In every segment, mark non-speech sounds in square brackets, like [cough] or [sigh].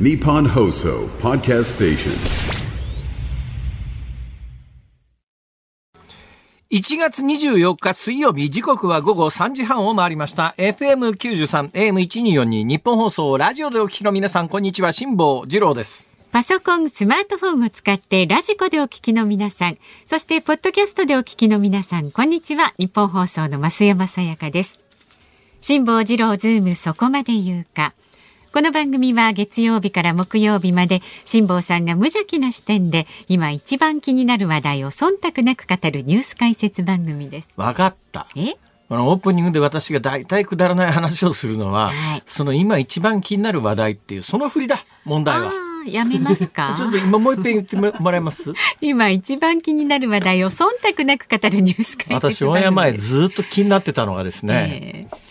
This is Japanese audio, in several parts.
Nippon Hoso Podcast Station. 1月24日水曜日時刻は午後3時半を回りました FM93 AM1242 日本放送ラジオでお聞きの皆さんこんにちは辛坊治郎ですパソコン、スマートフォンを使ってラジコでお聞きの皆さん、そしてポッドキャストでお聞きの皆さん、こんにちは。日本放送の増山さやかです。辛坊治郎ズームそこまで言うか。この番組は月曜日から木曜日まで辛坊さんが無邪気な視点で今一番気になる話題を忖度なく語るニュース解説番組です。わかった。え？このオープニングで私が大体くだらない話をするのは、はい。その今一番気になる話題っていうその振りだ問題は。やめますか？[laughs] ちょっと今もう一遍言ってももらえます？[laughs] 今一番気になる話題を忖度なく語るニュース解説私オンエア前。ずっと気になってたのがですね、えー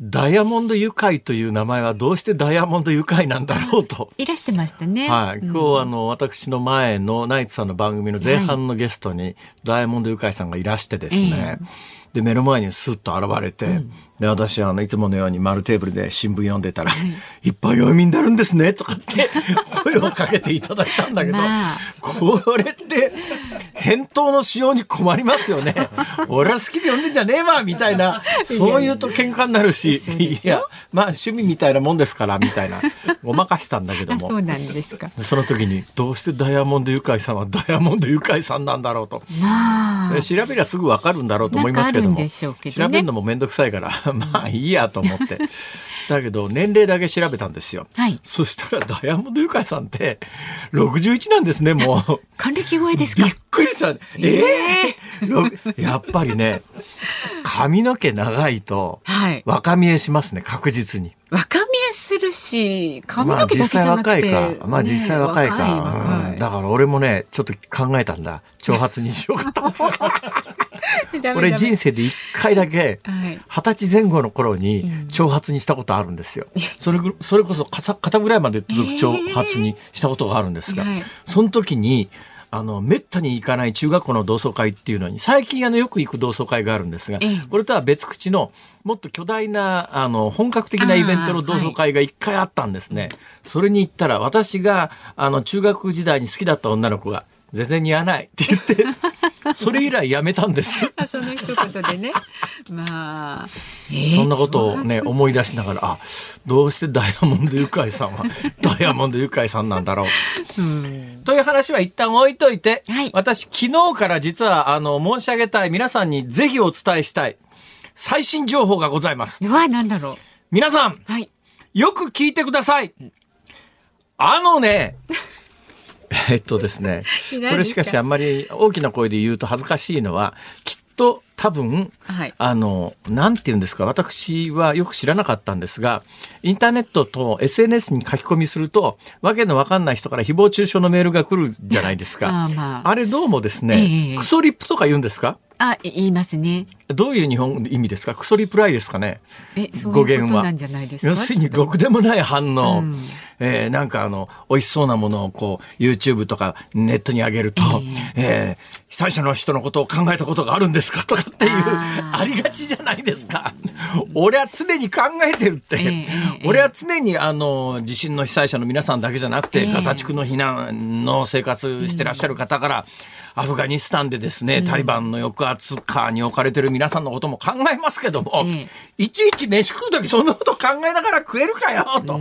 ダイヤモンド愉快という名前はどうしてダイヤモンド愉快なんだろうと。[laughs] いらしてましたね。はい、うん。今日あの私の前のナイツさんの番組の前半のゲストにダイヤモンド愉快さんがいらしてですね、で目の前にスッと現れて、で私あのいつものように丸テーブルで新聞読んでたら、い、っぱい読みになるんですねとかって [laughs] 声をかけていただいたんだけど、まあ。これって返答のしように困りますよね。[laughs] 俺は好きで読んでんじゃねえわみたいなそういうと喧嘩になるし。いやまあ趣味みたいなもんですからみたいなごまかしたんだけどあ、も。そうなんですか。でその時にどうしてダイヤモンドユカイさんはダイヤモンドユカイさんなんだろうと、まあ。で、調べりゃすぐわかるんだろうと思いますけども。ね。調べるのもめんどくさいから [laughs] まあいいやと思ってだけど年齢だけ調べたんですよ、はいそしたらダイヤモンドユカイさんって61なんですねもう。還暦超えですか？びっ。くりした。ええろやっぱりね、髪の毛長いとはい。若見えしますね、確実に。若するし、髪まあの毛だけじゃなくて。若いか。まあ実際若いか。ね若いうんだから俺もね、ちょっと考えたんだ。長髪にしようかと。[laughs] 俺人生。生で一回だけ、はい。二十歳前後の頃に長髪にしたことあるんですよ。それぐそれこそ肩肩ぐらいまで届く長髪にしたことがあるんですが、はいその時にあのめったに行かない中学校の同窓会っていうのに最近あのよく行く同窓会があるんですが、ええこれとは別口のもっと巨大なあの本格的なイベントの同窓会が一回あったんですね。それに行ったら私があの中学時代に好きだった女の子が全然似合わないって言って [laughs] それ以来やめたんです。あ、[laughs] その一言でね。まあ。そんなことをね、思い出しながら、あ、どうしてダイヤモンドユカイさんは、[laughs] ダイヤモンドユカイさんなんだろう。うん。という話は一旦置いといて、はい私昨日から実は、あの、申し上げたい、皆さんにぜひお伝えしたい、最新情報がございます。うわ、なんだろう。皆さん、はい。よく聞いてください。あのね、[laughs] えっとですね、これしかしあんまり大きな声で言うと恥ずかしいのは、きっと多分、はい。あの、なんて言うんですか、私はよく知らなかったんですが、インターネットと SNS に書き込みすると、わけのわかんない人から誹謗中傷のメールが来るじゃないですか。[laughs] あまあ。あれどうもですえね、えクソリップとか言うんですか？あ、言いますね。どういう日本意味ですか？クソリプライですかね？語源はいうことなんじゃないですか？要するにろくでもない反応、うん。えーなんかあの美味しそうなものをこう YouTube とかネットに上げると、えー被災者の人のことを考えたことがあるんですか？とかっていうありがちじゃないですか？[laughs] 俺は常に考えてるって、ええええ。俺は常にあの地震の被災者の皆さんだけじゃなくて、ええ。ガザ地区の避難の生活してらっしゃる方から、アフガニスタンでですね、タリバンの抑圧下に置かれてる皆さんのことも考えますけども、ええいちいち飯食う時そんなこと考えながら食えるかよと。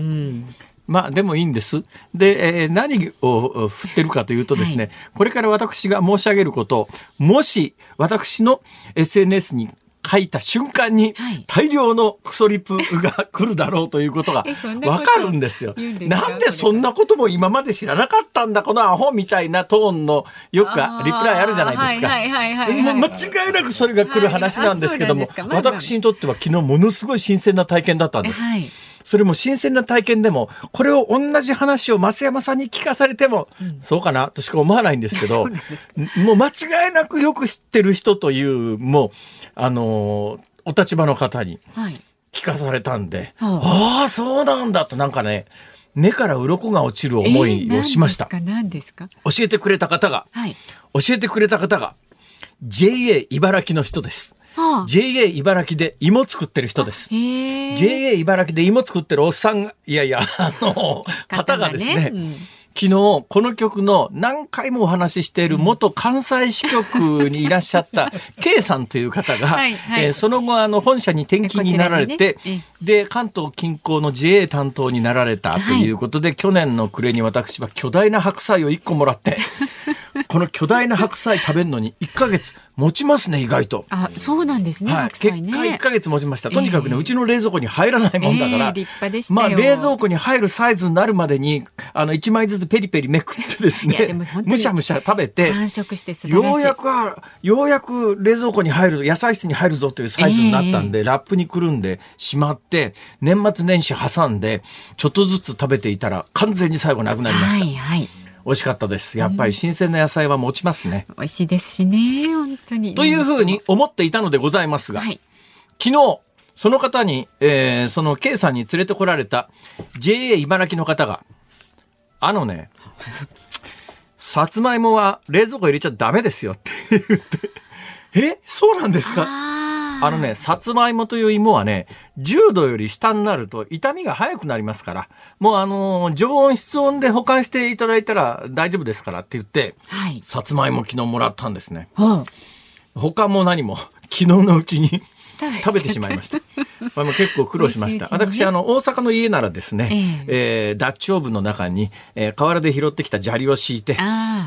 まあでもいいんです。で、えー何を振ってるかというとですね、はいこれから私が申し上げること、もし私の SNS に書いた瞬間にはい大量のクソリプが来るだろうということがわかるんですよ。なんでそんなことも今まで知らなかったんだ、このアホみたいなトーンのよくリプライあるじゃないですか。間違いなくそれが来る話なんですけども、私にとっては昨日ものすごい新鮮な体験だったんです。はい。それも新鮮な体験でも、これを同じ話を増山さんに聞かされても、そうかなとしか思わないんですけど、[laughs] もう間違いなくよく知ってる人という、もう、あのーお立場の方にはい。聞かされたんで、はああ、そうなんだとなんかね、目から鱗が落ちる思いをしました。教えてくれた方が、はい。教えてくれた方が、JA 茨城の人です。はああ JA 茨城で芋作ってる人です。JA 茨城で芋作ってるおっさんが、いやいや、あの、方がですね、うん。昨日、この曲の何回もお話ししている元関西支局にいらっしゃった [laughs] K さんという方が、はいはい。えーその後、あの、本社に転勤になられて、で、関東近郊の JA 担当になられたということで、去年の暮れに私は巨大な白菜を1個もらって、この巨大な白菜食べるのに1ヶ月持ちますね、意外と。あ、そうなんですね。はい、白菜ね。結果1ヶ月持ちました。とにかくね、うちの冷蔵庫に入らないもんだから、まあ冷蔵庫に入るサイズになるまでに、あの、1枚ずつペリペリめくってですねむしゃむしゃ食べて、完食して素晴らしい。ようやくは、ようやく冷蔵庫に入る、野菜室に入るぞというサイズになったんで、ラップにくるんでしまって、年末年始挟んで、ちょっとずつ食べていたら、完全に最後なくなりました。はいはい。美味しかったです。やっぱり新鮮な野菜は持ちますね。美味しいですしね、本当に。というふうに思っていたのでございますが、はい。昨日、その方に、えーその K さんに連れてこられた JA 茨城の方が、あのね、さつまいもは冷蔵庫入れちゃダメですよって言って、え？そうなんですか？ああのね、さつまいもという芋はね、10度より下になると痛みが早くなりますから、もうあのー常温室温で保管していただいたら大丈夫ですからって言って、はい。さつまいも昨日もらったんですね。ほう他も何も昨日のうちに食べてしまいました。まあ結構苦労しました。私、あの、大阪の家ならですね、えーダッチオーブンの中に、えー河原で拾ってきた砂利を敷いて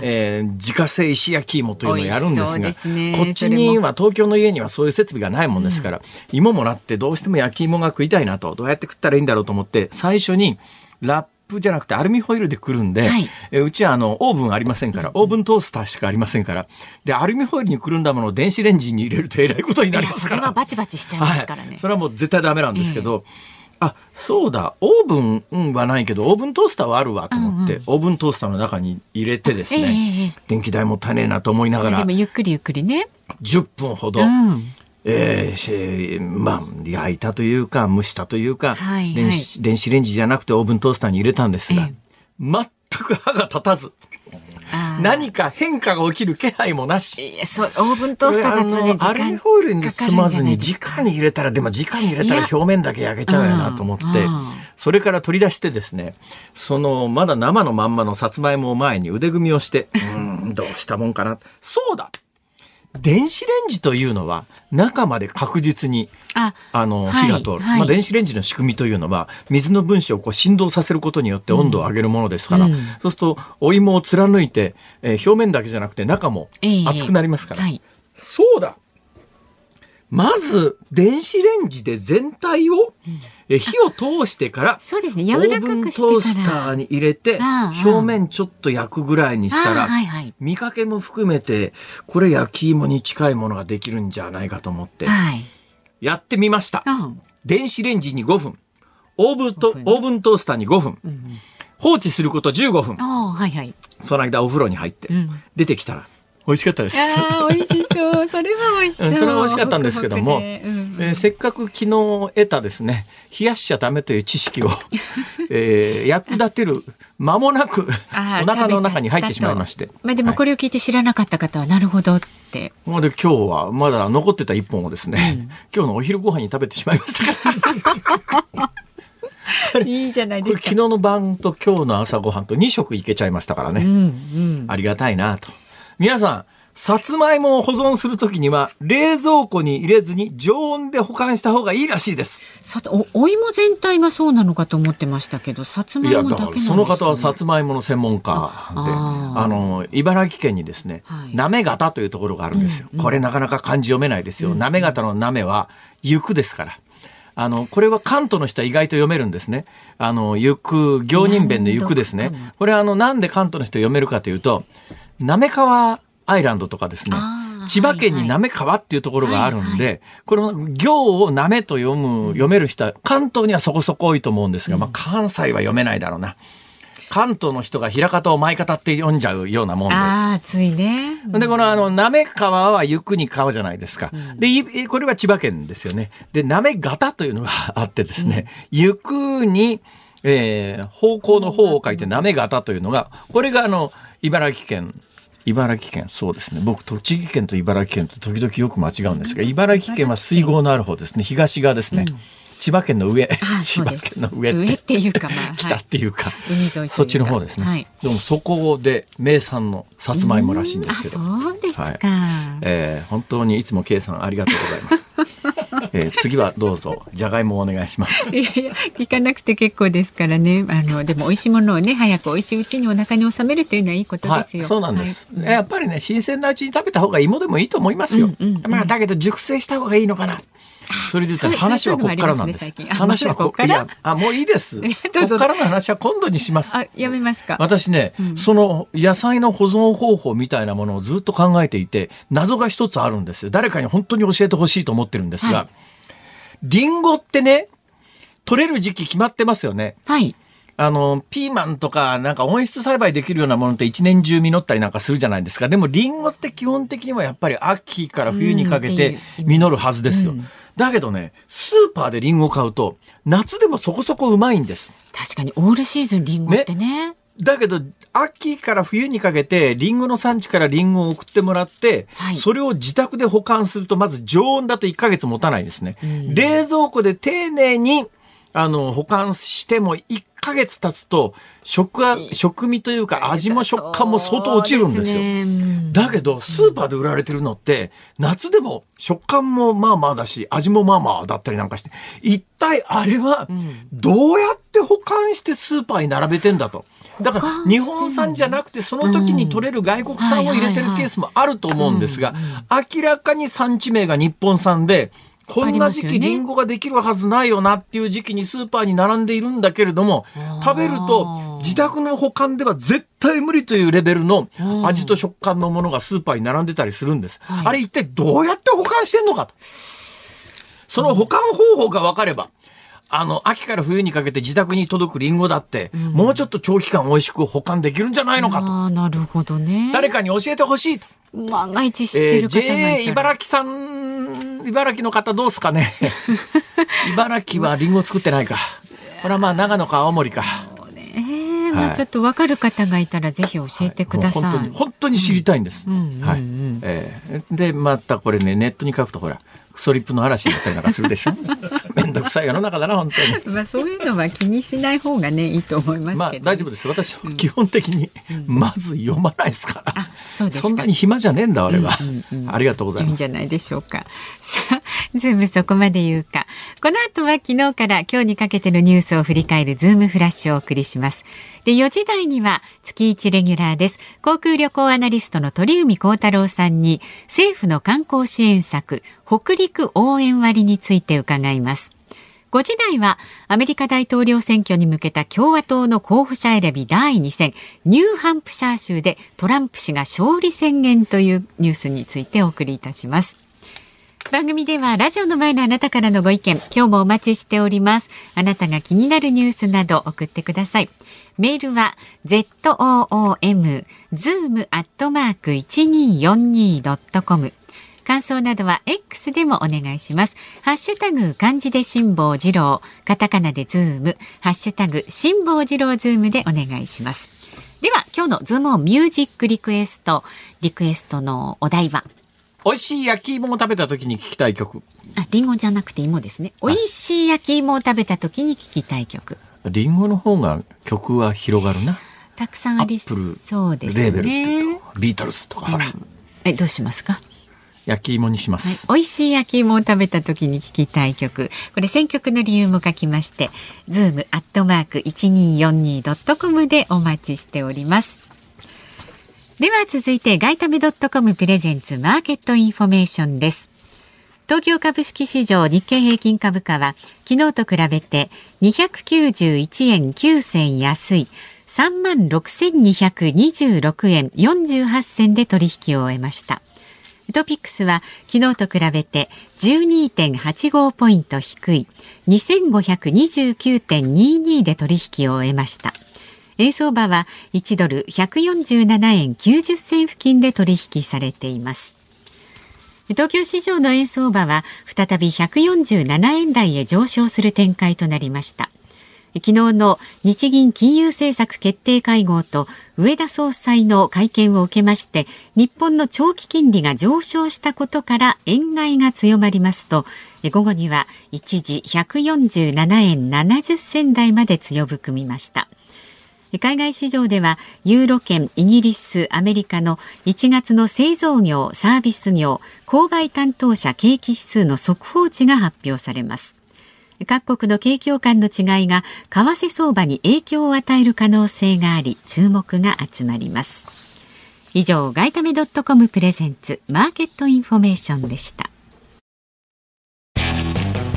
えー自家製石焼き芋というのをやるんですが、ね。こっちには、東京の家にはそういう設備がないもんですから、芋もらってどうしても焼き芋が食いたいなと、どうやって食ったらいいんだろうと思って、最初に、ラップじゃなくてアルミホイルでくるんで、はいえーうちはあのオーブンありませんから、オーブントースターしかありませんから、で、アルミホイルにくるんだものを電子レンジに入れるとえらいことになりますから。それはバチバチしちゃいますからね。はい、それはもう絶対ダメなんですけど、あそうだオーブンうんはないけどオーブントースターはあるわと思って、オーブントースターの中に入れてですね、ええええ電気代もったいねえなと思いながでらもゆっくりゆっくりね。10分ほど、うん。えーしまあ焼いたというか蒸したというか、はいはい。電子電子レンジじゃなくてオーブントースターに入れたんですが、え全く歯が立たず。何か変化が起きる気配もなし。そう、オーブントースターだとね、アルミ間ホイルに包まずに直に入れたらでも直に入れたら表面だけ焼けちゃうよなと思ってそれから取り出してですねそのまだ生のまんまのさつまいもを前に腕組みをしてうーんどうしたもんかな。そうだ電子レンジというのは中まで確実にあ、あのはい火が通る、はい。まあ、電子レンジの仕組みというのは水の分子をこう振動させることによって温度を上げるものですから、うん。そうするとお芋を貫いて、えー表面だけじゃなくて中もええ熱くなりますから、はい。そうだ。まず電子レンジで全体を、え火を通してからそうですね。オ柔らーブンかくしてトースタから。ーに入れて表面ちょっと焼くぐらいにしたあらはいはい。見かけも含めてこれ焼き芋に近いものができるんじゃないかと思ってはい。やってみました。うん。電子レンジに5分オーブンとオーブントースターに5分放置すること15分はいはい。その間お風呂に入ってうん出てきたら美味しかったです。ああ、美味しそう。それは美味しそう。うんそれは美味しかったんですけども、ホクホクで。うんえーせっかく昨日得たですね冷やしちゃダメという知識を、[laughs] えー役立てる間もなくお腹の中に入ってしまいまして。まあでもこれを聞いて知らなかった方は、なるほどって。ほんで今日はまだ残ってた一本をですね、今日のお昼ご飯に食べてしまいましたから。[laughs] いいじゃないこれ昨日の晩と今日の朝ご飯と2食いけちゃいましたからね、うんうん。ありがたいなと皆さんさつまいもを保存するときには冷蔵庫に入れずに常温で保管した方がいいらしいです。さておお芋全体がそうなのかと思ってましたけど、さつまいもだけなんですか、ね、からその方はさつまいもの専門家でああーの茨城県にですねはい。行方というところがあるんですよ、これなかなか漢字読めないですよ。行方のなめは行くですから。あのこれは関東の人は意外と読めるんですね。あの行く行人弁の行くですね。これはあのなんで関東の人読めるかというと滑川アイランドとかですね千葉県にはい滑川っていうところがあるんで、はいこの行をなめと読む、読める人は関東にはそこそこ多いと思うんですが、まあ関西は読めないだろうな。関東の人が平方を前方って読んじゃうようなもんで。ああ、ついね。で、このあの、なめ川はゆくに川じゃないですか。で、いこれは千葉県ですよね。で、なめ型というのがあってですね、ゆくに、えー方向の方を書いてなめ型というのが、これがあの、茨城県茨城県、そうですね。僕、栃木県と茨城県と時々よく間違うんですが、茨城県は水郷のある方ですね。東側ですね。千葉県の上、千葉県の上上っていうか、まあ、[laughs] 北っていうか、海沿いそっちの方ですね。はいでもそこで名産のさつまいもらしいんですけど。あ、そうですか。はいえー本当にいつも K さんありがとうございます。えー次はどうぞ。じゃがいもをお願いします。いやいや聞かなくて結構ですからね。あのでも美味しいものをね早く美味しいうちにお腹に収めるというのはいいことですよ、はい、そうなんです、はい。やっぱりね新鮮なうちに食べた方が芋でもいいと思いますよ、うんうんうん。まあだけど熟成した方がいいのかなそれで話はここからなんです。すね最近。あ話はここっから？あもういいです。こ [laughs] どうぞ。こからの話は今度にします。あやめますか。私ね、その野菜の保存方法みたいなものをずっと考えていて謎が一つあるんですよ。誰かに本当に教えてほしいと思ってるんですが、はい。リンゴってね取れる時期決まってますよね。はい。あの、ピーマンとか、なんか温室栽培できるようなものって一年中実ったりなんかするじゃないですか。でも、リンゴって基本的にはやっぱり秋から冬にかけうんて実るはずですよ。うんだけどね、スーパーでリンゴを買うと、夏でもそこそこうまいんです。確かにオールシーズンリンゴってねだけど、秋から冬にかけて、リンゴの産地からリンゴを送ってもらって、はいそれを自宅で保管すると、まず常温だと1ヶ月持たないですね。ん冷蔵庫で丁寧に、あの、保管しても1ヶ月経つと、食は、食味というか味も食感も相当落ちるんですよ。だけど、スーパーで売られてるのって、夏でも食感もまあまあだし、味もまあまあだったりなんかして、一体あれは、どうやって保管してスーパーに並べてんだと。だから、日本産じゃなくて、その時に取れる外国産を入れてるケースもあると思うんですが、明らかに産地名が日本産で、こんな時期ありますよねリンゴができるはずないよなっていう時期にスーパーに並んでいるんだけれども、食べると自宅の保管では絶対無理というレベルの味と食感のものがスーパーに並んでたりするんです。はいあれ一体どうやって保管してんのかと。その保管方法が分かれば、あの、秋から冬にかけて自宅に届くリンゴだって、もうちょっと長期間美味しく保管できるんじゃないのかと。ああなるほどね誰かに教えてほしいと。万が一知ってえー、る方がいたら、JA 茨城さん、茨城の方どうすかね。[laughs] 茨城はリンゴ作ってないか。これはまあ長野か青森か。えーまあはいちょっと分かる方がいたらぜひ教えてください、もう本当に、本当に知りたいんです。んうんうんはい。えーで、またこれね、ネットに書くとほら、クソリップの嵐だったりなんかするでしょ。[laughs] めんどくさい世の中だな、本当に。[laughs] まあそういうのは気にしない方がねいいと思いますけど、まあ大丈夫です。私は基本的にまず読まないですから。あそうですかんなに暇じゃねえんだ、俺は。ありがとうございます。いいんじゃないでしょうか。[laughs] さあ、ズームそこまで言うか。この後は昨日から今日にかけてのニュースを振り返るズームフラッシュをお送りします。で、4時台には月1レギュラーです。航空旅行アナリストの鳥海高太郎さんに政府の観光支援策、北陸応援割について伺います。5時台はアメリカ大統領選挙に向けた共和党の候補者選び第2戦ニューハンプシャー州でトランプ氏が勝利宣言というニュースについてお送りいたします。番組ではラジオの前のあなたからのご意見今日もお待ちしておりますあなたが気になるニュースなど送ってくださいメールは zoom zoom アットマーク 1242.com 感想などは X でもお願いします。ハッシュタグ漢字で辛坊治郎、カタカナでズーム、ハッシュタグ辛坊治郎ズームでお願いします。では今日のズームオンミュージックリクエスト、リクエストのお題は？美味しい焼き芋を食べた時に聞きたい曲。あ、リンゴじゃなくて芋ですね。美味しい焼き芋を食べた時に聞きたい曲。リンゴの方が曲は広がるな。たくさんありそうですレーベルビートルズとかほら、え、どうしますか？焼き芋にしまはいす。、美味しい焼き芋を食べた時に聞きたい曲。これ選曲の理由も書きまして、ズームアットマーク一二四二ドットコムでお待ちしております。では続いて外為ドットコムプレゼンツマーケットインフォメーションです。東京株式市場日経平均株価は昨日と比べて291円9銭安い3万6226円48銭で取引を終えました。トピックスは昨日と比べて12.85ポイント低い2529.22で取引を終えました。円相場は1ドル147円90銭付近で取引されています。東京市場の円相場は再び147円台へ上昇する展開となりました。昨日の日銀金融政策決定会合と上田総裁の会見を受けまして日本の長期金利が上昇したことから円買いが強まりますと午後には一時147円70銭台まで強含みました。海外市場ではユーロ圏イギリスアメリカの1月の製造業サービス業購買担当者景気指数の速報値が発表されます。各国の景況感の違いが為替相場に影響を与える可能性があり注目が集まります。以上外為ドットコムプレゼンツマーケットインフォメーションでした。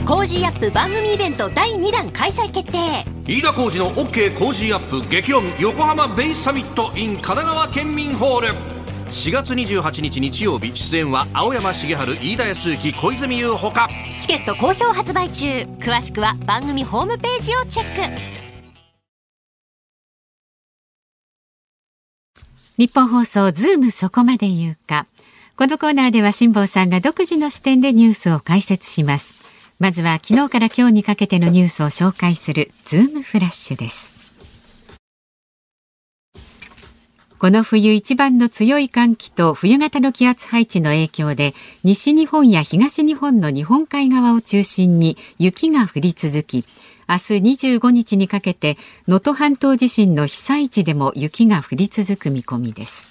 Cozy up 番組イベント第2弾開催決定。飯田浩司の OK コージーアップ激論横浜ベイサミット in 神奈川県民ホール4月28日日曜日出演は青山繁晴飯田康之小泉優ほか。チケット好評発売中。詳しくは番組ホームページをチェック。ニッポン放送ズームそこまで言うか。このコーナーでは辛坊さんが独自の視点でニュースを解説します。まずは昨日から今日にかけてのニュースを紹介するズームフラッシュですこの冬一番の強い寒気と冬型の気圧配置の影響で西日本や東日本の日本海側を中心に雪が降り続き明日25日にかけて能登半島地震の被災地でも雪が降り続く見込みです。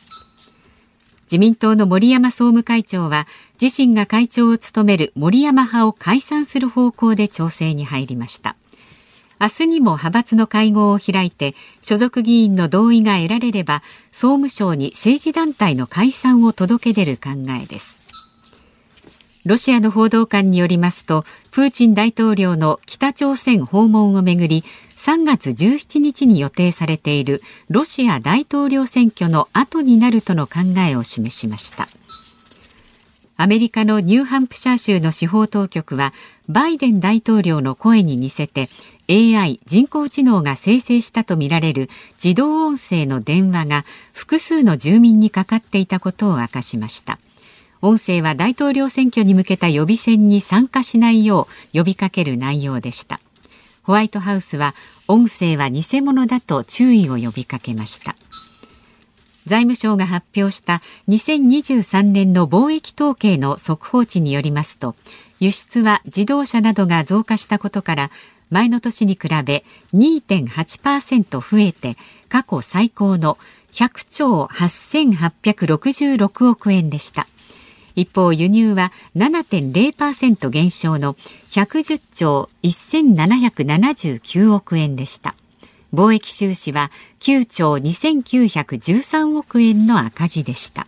自民党の森山総務会長は自身が会長を務める森山派を解散する方向で調整に入りました。明日にも派閥の会合を開いて所属議員の同意が得られれば総務省に政治団体の解散を届け出る考えです。ロシアの報道官によりますとプーチン大統領の北朝鮮訪問をめぐり3月17日に予定されているロシア大統領選挙の後になるとの考えを示しました。アメリカのニューハンプシャー州の司法当局はバイデン大統領の声に似せて AI 人工知能が生成したとみられる自動音声の電話が複数の住民にかかっていたことを明かしました。音声は大統領選挙に向けた予備選に参加しないよう呼びかける内容でした。ホワイトハウスは音声は偽物だと注意を呼びかけました。財務省が発表した2023年の貿易統計の速報値によりますと輸出は自動車などが増加したことから前の年に比べ2.8%増えて過去最高の100兆8866億円でした。一方輸入は7.0%減少の110兆1779億円でした。貿易収支は9兆2913億円の赤字でした。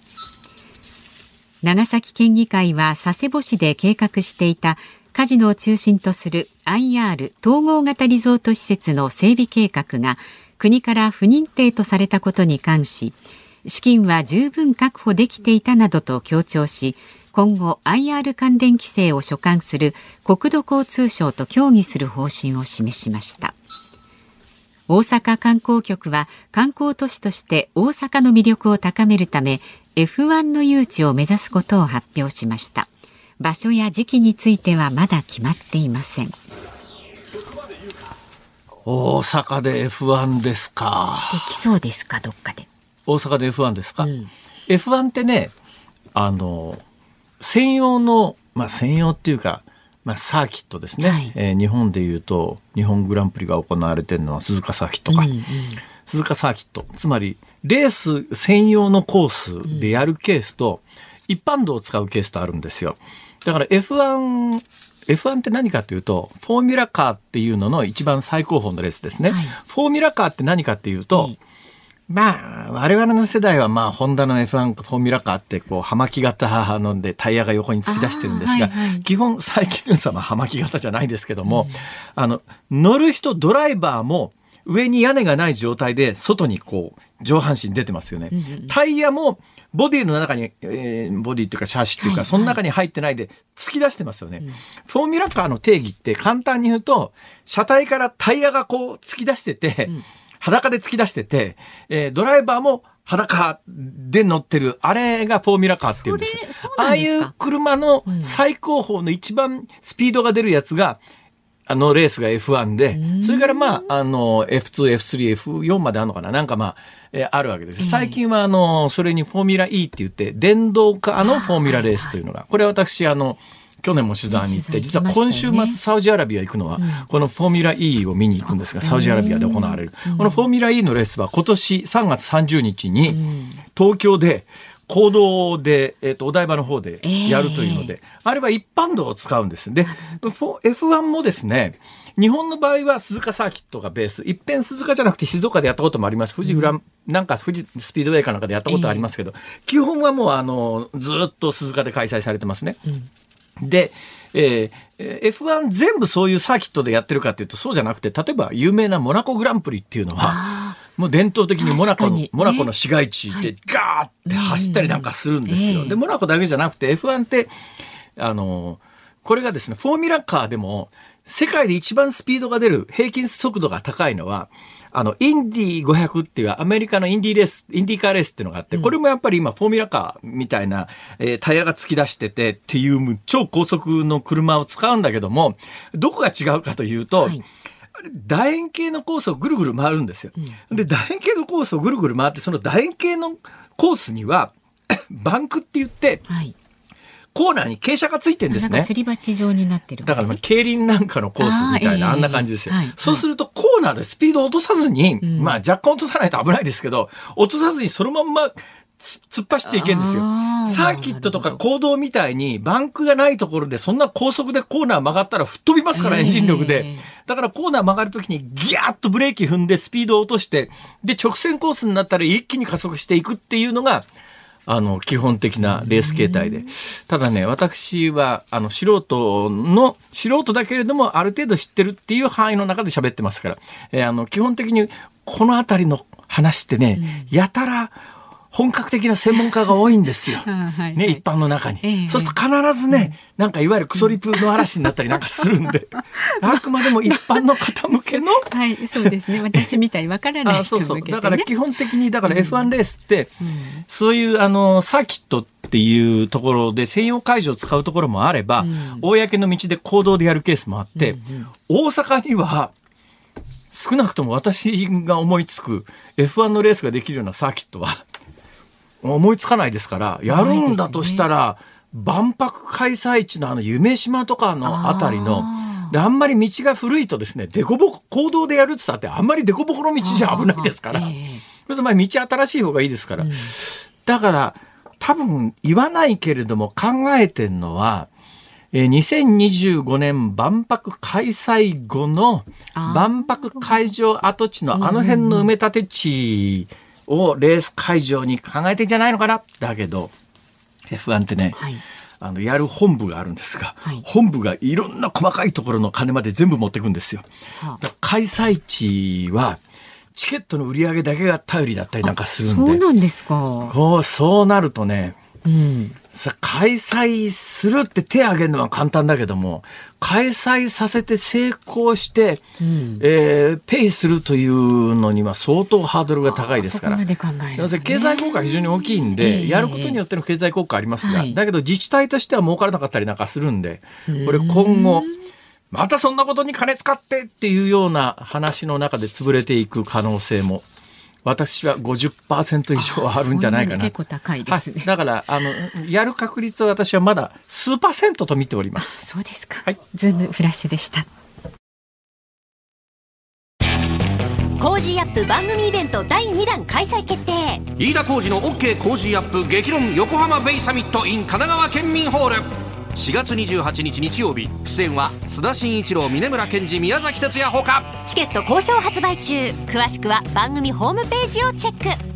長崎県議会は佐世保市で計画していたカジノを中心とする IR 統合型リゾート施設の整備計画が国から不認定とされたことに関し資金は十分確保できていたなどと強調し今後 IR 関連規制を所管する国土交通省と協議する方針を示しました。大阪観光局は観光都市として大阪の魅力を高めるため F1 の誘致を目指すことを発表しました。場所や時期についてはまだ決まっていません。大阪で F1 ですか。できそうですかどっかで。大阪で F1 ですか、うん、F1 ってねあの専用のまあ専用っていうかまあ、サーキットですね、はい、えー、日本でいうと日本グランプリが行われてるのは鈴鹿サーキットか、うんうん、鈴鹿サーキット。つまりレース専用のコースでやるケースと、一般道を使うケースとあるんですよだから F1 F1 って何かというと、フォーミュラカーっていうのの一番最高峰のレースですね。はい、フォーミュラカーって何かっていうと、まあ、我々の世代は、まあ、ホンダの F1 フォーミュラカーって、こう、葉巻型のでタイヤが横に突き出してるんですが、はいはい、基本、最近のは葉巻型じゃないですけども、うん、あの、乗る人、ドライバーも、上に屋根がない状態で、外にこう、上半身出てますよね。タイヤも、ボディの中に、えー、ボディっていうかシャーシっていうか、その中に入ってないで突き出してますよね。フォーミュラカーの定義って簡単に言うと、車体からタイヤがこう突き出してて、裸で突き出してて、えー、ドライバーも裸で乗ってる、あれがフォーミュラカーっていうんです。ああいう車の最高峰の一番スピードが出るやつが、あのレースが F1 で、それからまあ、あの、F2、F3、F4 まであるのかな？なんかまあ、えーあるわけです。最近はあの、それにフォーミュラ E って言って、電動化のフォーミュラレースというのが、これは私、あの、去年も取材に行って、実は今週末サウジアラビア行くのは、このフォーミュラ E を見に行くんですが、サウジアラビアで行われる。このフォーミュラ E のレースは今年3月30日に、東京で、公道で、えっ、と、お台場の方でやるというので、あれは一般道を使うんです。で、フォ F1 もですね、日本の場合は鈴鹿サーキットがベース。一遍鈴鹿じゃなくて静岡でやったこともあります。富士グラン、なんか富士スピードウェイかなんかでやったことありますけど、基本はもうあの、ずっと鈴鹿で開催されてますね。で、えーえー F1 全部そういうサーキットでやってるかっていうとそうじゃなくて、例えば有名なモナコグランプリっていうのは、もう伝統的にモナコの、ね。モナコの市街地でガーって走ったりなんかするんですよ。うん。で、モナコだけじゃなくて F1 って、あの、これがですね、フォーミュラカーでも、世界で一番スピードが出る平均速度が高いのは、あの、インディ500っていうアメリカのインディレース、インディカーレースっていうのがあって、これもやっぱり今フォーミュラカーみたいな、えータイヤが突き出しててっていうむ超高速の車を使うんだけども、どこが違うかというと、はい楕円形のコースをぐるぐる回るんですよ。で、楕円形のコースをぐるぐる回って、その楕円形のコースには、[laughs] バンクって言って、はい。コーナーに傾斜がついてんですねなんかす。り鉢状になってるだから。競輪なんかのコースみたいなあーあんな感じですよええはい。そうするとコーナーでスピードを落とさずに、まあ若干落とさないと危ないですけど、落とさずにそのまんまつ突っ走っていけんですよ。サーキットとか公道みたいにバンクがないところでそんな高速でコーナー曲がったら吹っ飛びますから、ええエンジン力で。だからコーナー曲がるときにギャーッとブレーキ踏んでスピードを落として、で直線コースになったら一気に加速していくっていうのが、あの、基本的なレース形態で。ただね、私は、あの、素人の、素人だけれども、ある程度知ってるっていう範囲の中で喋ってますから、えーあの、基本的に、このあたりの話ってね、やたら、本格的な専門家が多いんですよ。ね、[laughs] はい一般の中に。ええそうすると必ずね、なんかいわゆるクソリプの嵐になったりなんかするんで、[laughs] あくまでも一般の方向けの、はい、そうですね。私みたいにわからないあ人そうそう。向けてね。だから基本的に、だから F1 レースって、そういうあの、サーキットっていうところで専用会場を使うところもあれば、公の道で公道でやるケースもあって、大阪には、少なくとも私が思いつく F1 のレースができるようなサーキットは思いつかないですから、やるんだとしたら、万博開催地のあの夢島とかのあたりの、であんまり道が古いとですね、デコボコ、行動でやるって言ったって、あんまりデコボコの道じゃ危ないですから。ええそれとまあ道新しい方がいいですから。だから、多分言わないけれども考えてんのは、えー2025年万博開催後の万博会場跡地のあの辺の埋め立て地をレース会場に考えてんじゃないのかな？だけど、F1 ってね、はいあの、やる本部があるんですが、はい本部がいろんな細かいところの金まで全部持ってくんですよ。はあ開催地は、チケットの売り上げだけが頼りだったりなんかするんで。そうなんですか。こう、そうなるとね、うん。さ、開催するって手挙げるのは簡単だけども、開催させて成功して、ん。えーペイするというのには相当ハードルが高いですから。経済効果が非常に大きいんで、ええやることによっての経済効果ありますが、はい。だけど自治体としては儲からなかったりなんかするんで、これ今後、またそんなことに金使ってっていうような話の中で潰れていく可能性も、私は50%以上はあるんじゃないかな。なに結構高いですねはい、だから、あの、やる確率は私はまだ数パーセントと見ております。そうですか。はいズームフラッシュでした。 Cozy up 番組イベント第2弾開催決定飯田浩司の OK 工事アップ激論横浜ベイサミット in 神奈川県民ホール4月28日日曜日。出演は須田慎一郎峯村健司宮崎哲弥ほか。チケット好評発売中。詳しくは番組ホームページをチェック。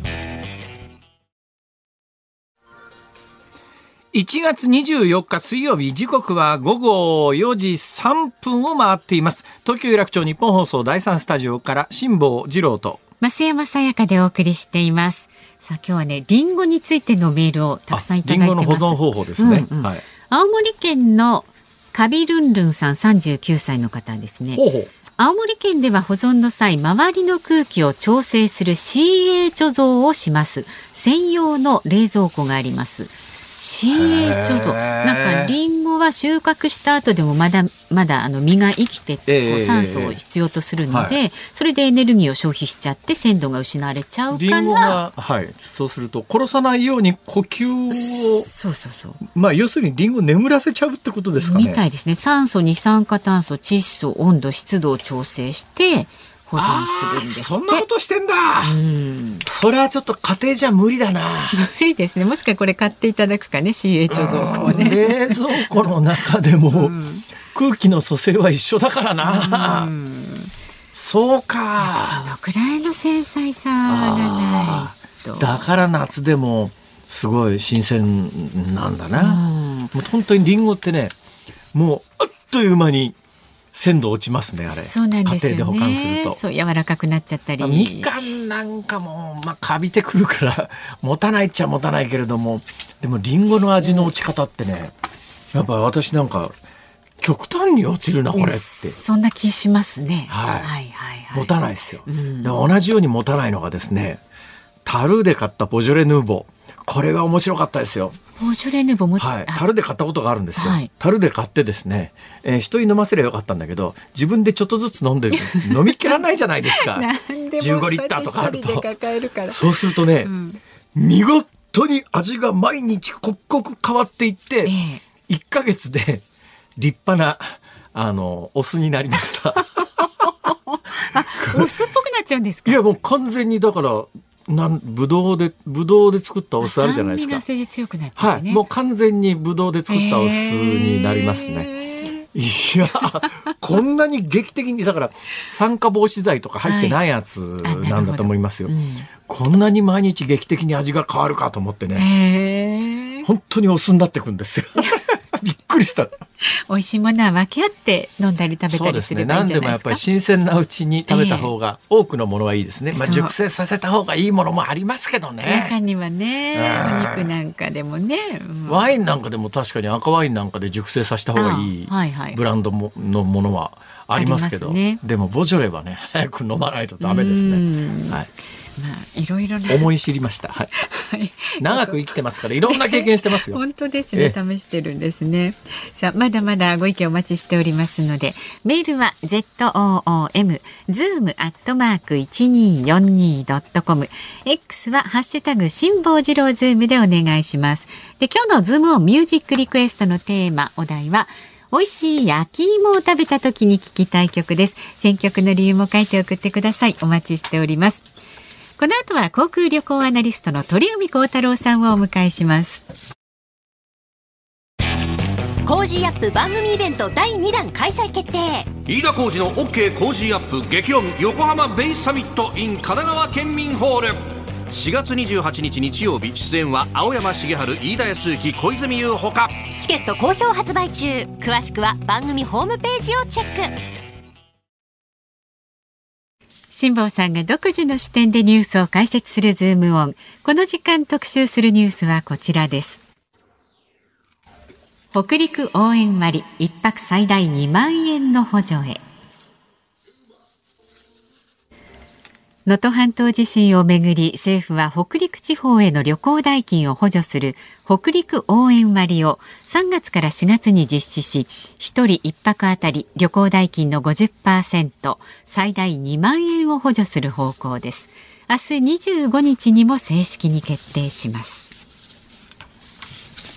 1月24日水曜日。時刻は午後4時3分を回っています。東京有楽町日本放送第3スタジオから辛坊治郎と。増山さやかでお送りしています。さあ今日はね、リンゴについてのメールをたくさんいただいてます。リンゴの保存方法ですね、うんうん。はい青森県のカビルンルンさん39歳の方ですね。ほうほう青森県では保存の際、周りの空気を調整する CA 貯蔵をします。専用の冷蔵庫があります。CA 貯蔵。なんかリンゴは収穫した後でもまだまだあの実が生きて酸素を必要とするので、はそれでエネルギーを消費しちゃって鮮度が失われちゃうリンゴからが、はい、そうすると殺さないように呼吸を、そうそうそう。まあ要するにリンゴを眠らせちゃうってことですかね。みたいですね。酸素二酸化炭素窒素温度湿度を調整して保存するんですってそんなことしてんだ。それはちょっと家庭じゃ無理だな。無理ですねもしかこれ買っていただくかね CA 貯蔵庫をね冷蔵庫の中でも空気の蘇生は一緒だからな。そうか。そのくらいの繊細さがないとだから夏でもすごい新鮮なんだな。もう本当にリンゴってね、もうあっという間に鮮度落ちますね、あれ。そうなんですよね。家庭で保管すると。そう柔らかくなっちゃったり、まあみかんなんかも、まあ、カビてくるから [laughs] 持たないっちゃ持たないけれどもでもリンゴの味の落ち方ってねやっぱ私なんか極端に落ちるなこれって。そんな気しますね。はい。はいはいはい。持たないですよ、で同じように持たないのがですね樽で買ったボジョレ・ヌーボー。これが面白かったですよボジョレ・ヌーボー持つ、はい、あ樽で買ったことがあるんですよ、はい。樽で買ってですね、えー人に飲ませればよかったんだけど自分でちょっとずつ飲んで [laughs] 飲みきらないじゃないですか。なんでも15リッターとかあると。そうするとね、見事に味が毎日刻々変わっていって、ええ。1ヶ月で立派なあのお酢になりました。[laughs] お酢っぽくなっちゃうんですか？いやもう完全にだからなんぶどうでぶどうで作ったお酢あるじゃないですか酸味が政治強くなっちゃはい。もう完全にぶどうで作ったお酢になりますね、ね。いやこんなに劇的にだから酸化防止剤とか入ってないやつなんだと思いますよ、うんこんなに毎日劇的に味が変わるかと思ってね、へえ。本当にお酢になってくんですよ。[laughs] びっくりした。美味しいものは分け合って飲んだり食べた。りすればいい何んじゃないですか？でもやっぱり新鮮なうちに食べた方が、多くのものはいいですね。まあそう熟成させた方がいいものもありますけど中ね。にはね、うんお肉なんかでもね。うんワインなんかでも確かに赤ワインなんかで熟成させた方がいいあはいはいブランドものものはありますけど、ねでもボジョレはね早く飲まないとダメですね。はい。まあいろいろな。思い知りました。はい。はい長く生きてますからいろんな経験してますよ。[laughs] 本当ですえね。試してるんですね。さあ、まだまだご意見お待ちしておりますので、メールは z o o m zoom アットマーク一二四二ドットコム。X はハッシュタグ辛坊治郎ズームでお願いします。で、今日のズームオンミュージックリクエストのテーマ、お題は。美味しい焼き芋を食べた時に聴きたい曲です。選曲の理由も書いて送ってください。お待ちしております。この後は航空旅行アナリストの鳥海高太郎さんをお迎えします。Cozy up 番組イベント第2弾開催決定。飯田浩司の OK 工事アップ激論横浜ベイサミット in 神奈川県民ホール。4月28日日曜日出演は青山繁晴飯田康之小泉悠ほか。チケット好評発売中。詳しくは番組ホームページをチェック辛坊さんが独自の視点でニュースを解説するズームオン。この時間特集するニュースはこちらです。北陸応援割一泊最大2万円の補助へ。能登半島地震をめぐり政府は北陸地方への旅行代金を補助する北陸応援割を3月から4月に実施し1人1泊あたり旅行代金の50%最大2万円を補助する方向です。明日25日にも正式に決定します。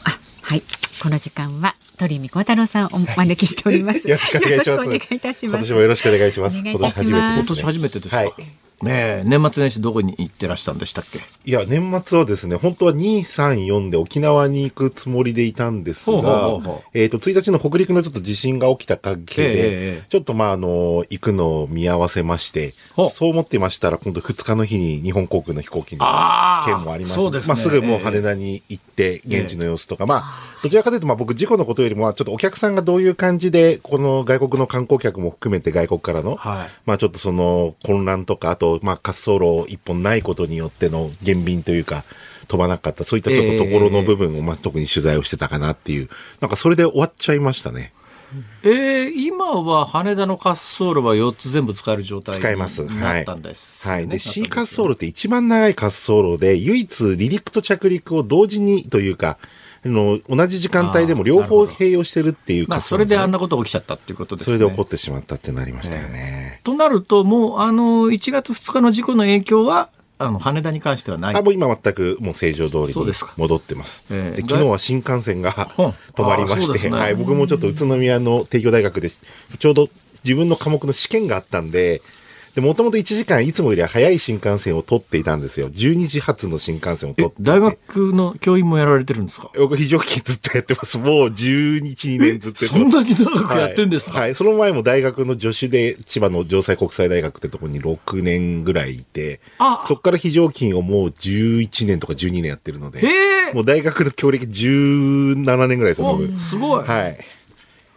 あはい。この時間は鳥海高太郎さんをお招きしております。よろしくお願いいいたします。今年もよろしくお願いします。今年今年初めてです、ね。初めてですか？はいねえ年末年始どこに行ってらしたんでしたっけ？いや、年末はですね、本当は2、3、4で沖縄に行くつもりでいたんですがえっと、1日の北陸のちょっと地震が起きた関係えええでえ、ちょっとまあ、あの、行くのを見合わせましてそう思ってましたら、今度2日の日に日本航空の飛行機の件もありまして、ね。まあ、すぐもう羽田に行って、現地の様子とか、まあ、どちらかというと、まあ、僕、事故のことよりも、まあちょっとお客さんがどういう感じで、この外国の観光客も含めて外国からの、はい。まあちょっとその混乱とか、あと、まあ滑走路一本ないことによっての減便というか、飛ばなかった、そういったちょっとところの部分を、まあ特に取材をしてたかなっていう、なんかそれで終わっちゃいましたね。えー、今は羽田の滑走路は4つ全部使える状態に使えます。なはい。ったんです、はい。で、ね C 滑走路って一番長い滑走路で、唯一離陸と着陸を同時にというか、あの同じ時間帯でも両方併用してるっていうまあ、それであんなこと起きちゃったっていうことですね。それで起こってしまったってなりましたよね。となると、もう、あの、1月2日の事故の影響は、あの、羽田に関してはない。あ、もう今全くもう正常通りに戻ってます。ええで昨日は新幹線が [laughs] うん止まりまして、ねはい、僕もちょっと宇都宮の帝京大学です。ちょうど自分の科目の試験があったんで、で、もともと1時間いつもよりは早い新幹線を取っていたんですよ。12時発の新幹線を取えって。大学の教員もやられてるんですか？僕非常勤ずっとやってます。もう12、2年ずっとそんなに長くやってんですか、はい、はいその前も大学の助手で千葉の城西国際大学ってところに6年ぐらいいてあ、そこから非常勤をもう11年とか12年やってるので、もう大学の教歴17年ぐらいですよ、僕。おすごい。はい。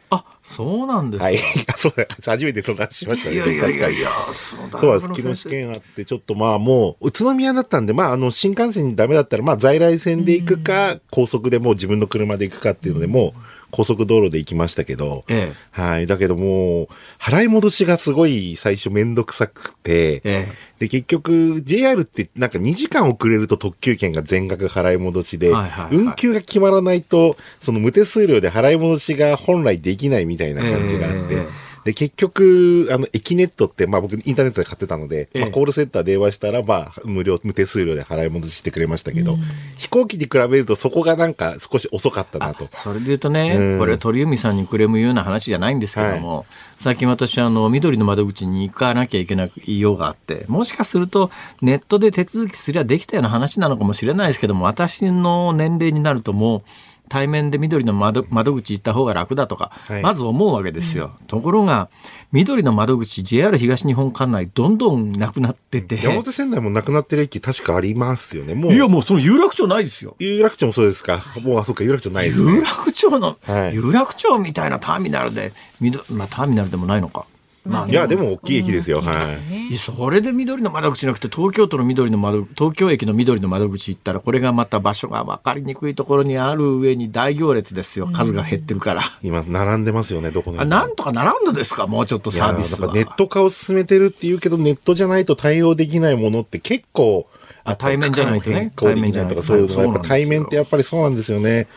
あ、そうなんですか。はい。[laughs] そうだ、初めてそんな話しましたね。いやいやいやいや、そうだ。にそうです。昨日試験あって、ちょっとまあもう、宇都宮だったんで、まああの、新幹線にダメだったら、まあ在来線で行くか、高速でもう自分の車で行くかっていうので、もう、高速道路で行きましたけど、ええ。はい。だけどもう、払い戻しがすごい最初めんどくさくて、ええ。で、結局、JR ってなんか2時間遅れると特急券が全額払い戻しで、はいはいはい。運休が決まらないと、その無手数料で払い戻しが本来できないみたいな感じがあって、ええで、結局、あの、エキネットって、まあ僕インターネットで買ってたので、ええ。まあコールセンター電話したら、まあ無料、無手数料で払い戻ししてくれましたけど、飛行機に比べるとそこがなんか少し遅かったなと。それで言うとね、うん。これ鳥海さんにクレーム言うような話じゃないんですけども、最近私あの緑の窓口に行かなきゃいけない用があってもしかするとネットで手続きすりゃできたような話なのかもしれないですけども私の年齢になるともう対面で緑の窓窓口行った方が楽だとか、はいまず思うわけですよ。ところが緑の窓口 JR 東日本管内どんどんなくなってて。山手線内もなくなってる駅確かありますよね。もう、いやもうその有楽町ないですよ。有楽町もそうですか。もう、あ、そっか、有楽町ないですね。有楽町の、はい有楽町みたいなターミナルで、みどまあターミナルでもないのか。まあ、いや、でも大きい駅ですよ。はい。いやそれで緑の窓口なくて東京都の緑の窓東京駅の緑の窓口行ったらこれがまた場所が分かりにくいところにある上に大行列ですよ。数が減ってるから、今、並んでますよね、どこのあなんとか並んだですか？もうちょっとサービスは。ネット化を進めてるっていうけど、ネットじゃないと対応できないものって結構あ対面じゃないとね。変更できないとか、そういうのが、やっぱ対面ってやっぱりそうなんですよね。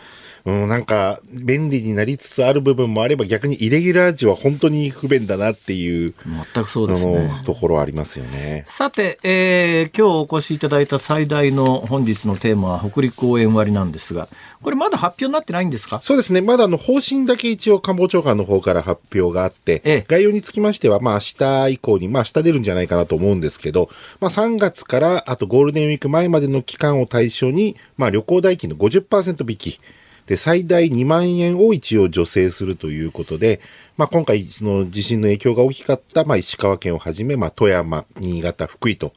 うん、なんか、便利になりつつある部分もあれば、逆にイレギュラー時は本当に不便だなっていう、全くそうですあねの、ところありますよね。さて、えー今日お越しいただいた最大の本日のテーマは北陸応援割なんですがこれまだ発表になってないんですか？そうですね。まだあの、方針だけ一応官房長官の方から発表があって、ええ概要につきましては、まあ明日以降に、まあ明日出るんじゃないかなと思うんですけど、まあ3月からあとゴールデンウィーク前までの期間を対象に、まあ旅行代金の50%引き。で、最大2万円を一応助成するということで、まあ今回その地震の影響が大きかった、まあ石川県をはじめ、まあ富山、新潟、福井と、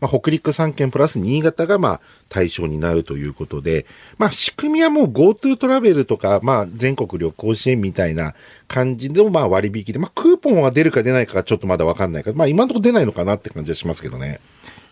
まあ、北陸3県プラス新潟がまあ対象になるということで、まあ仕組みはもう GoTo トラベルとか、まあ全国旅行支援みたいな感じのまあ割引で、まあクーポンは出るか出ないかがちょっとまだわかんないから、まあ今のところ出ないのかなって感じはしますけどね。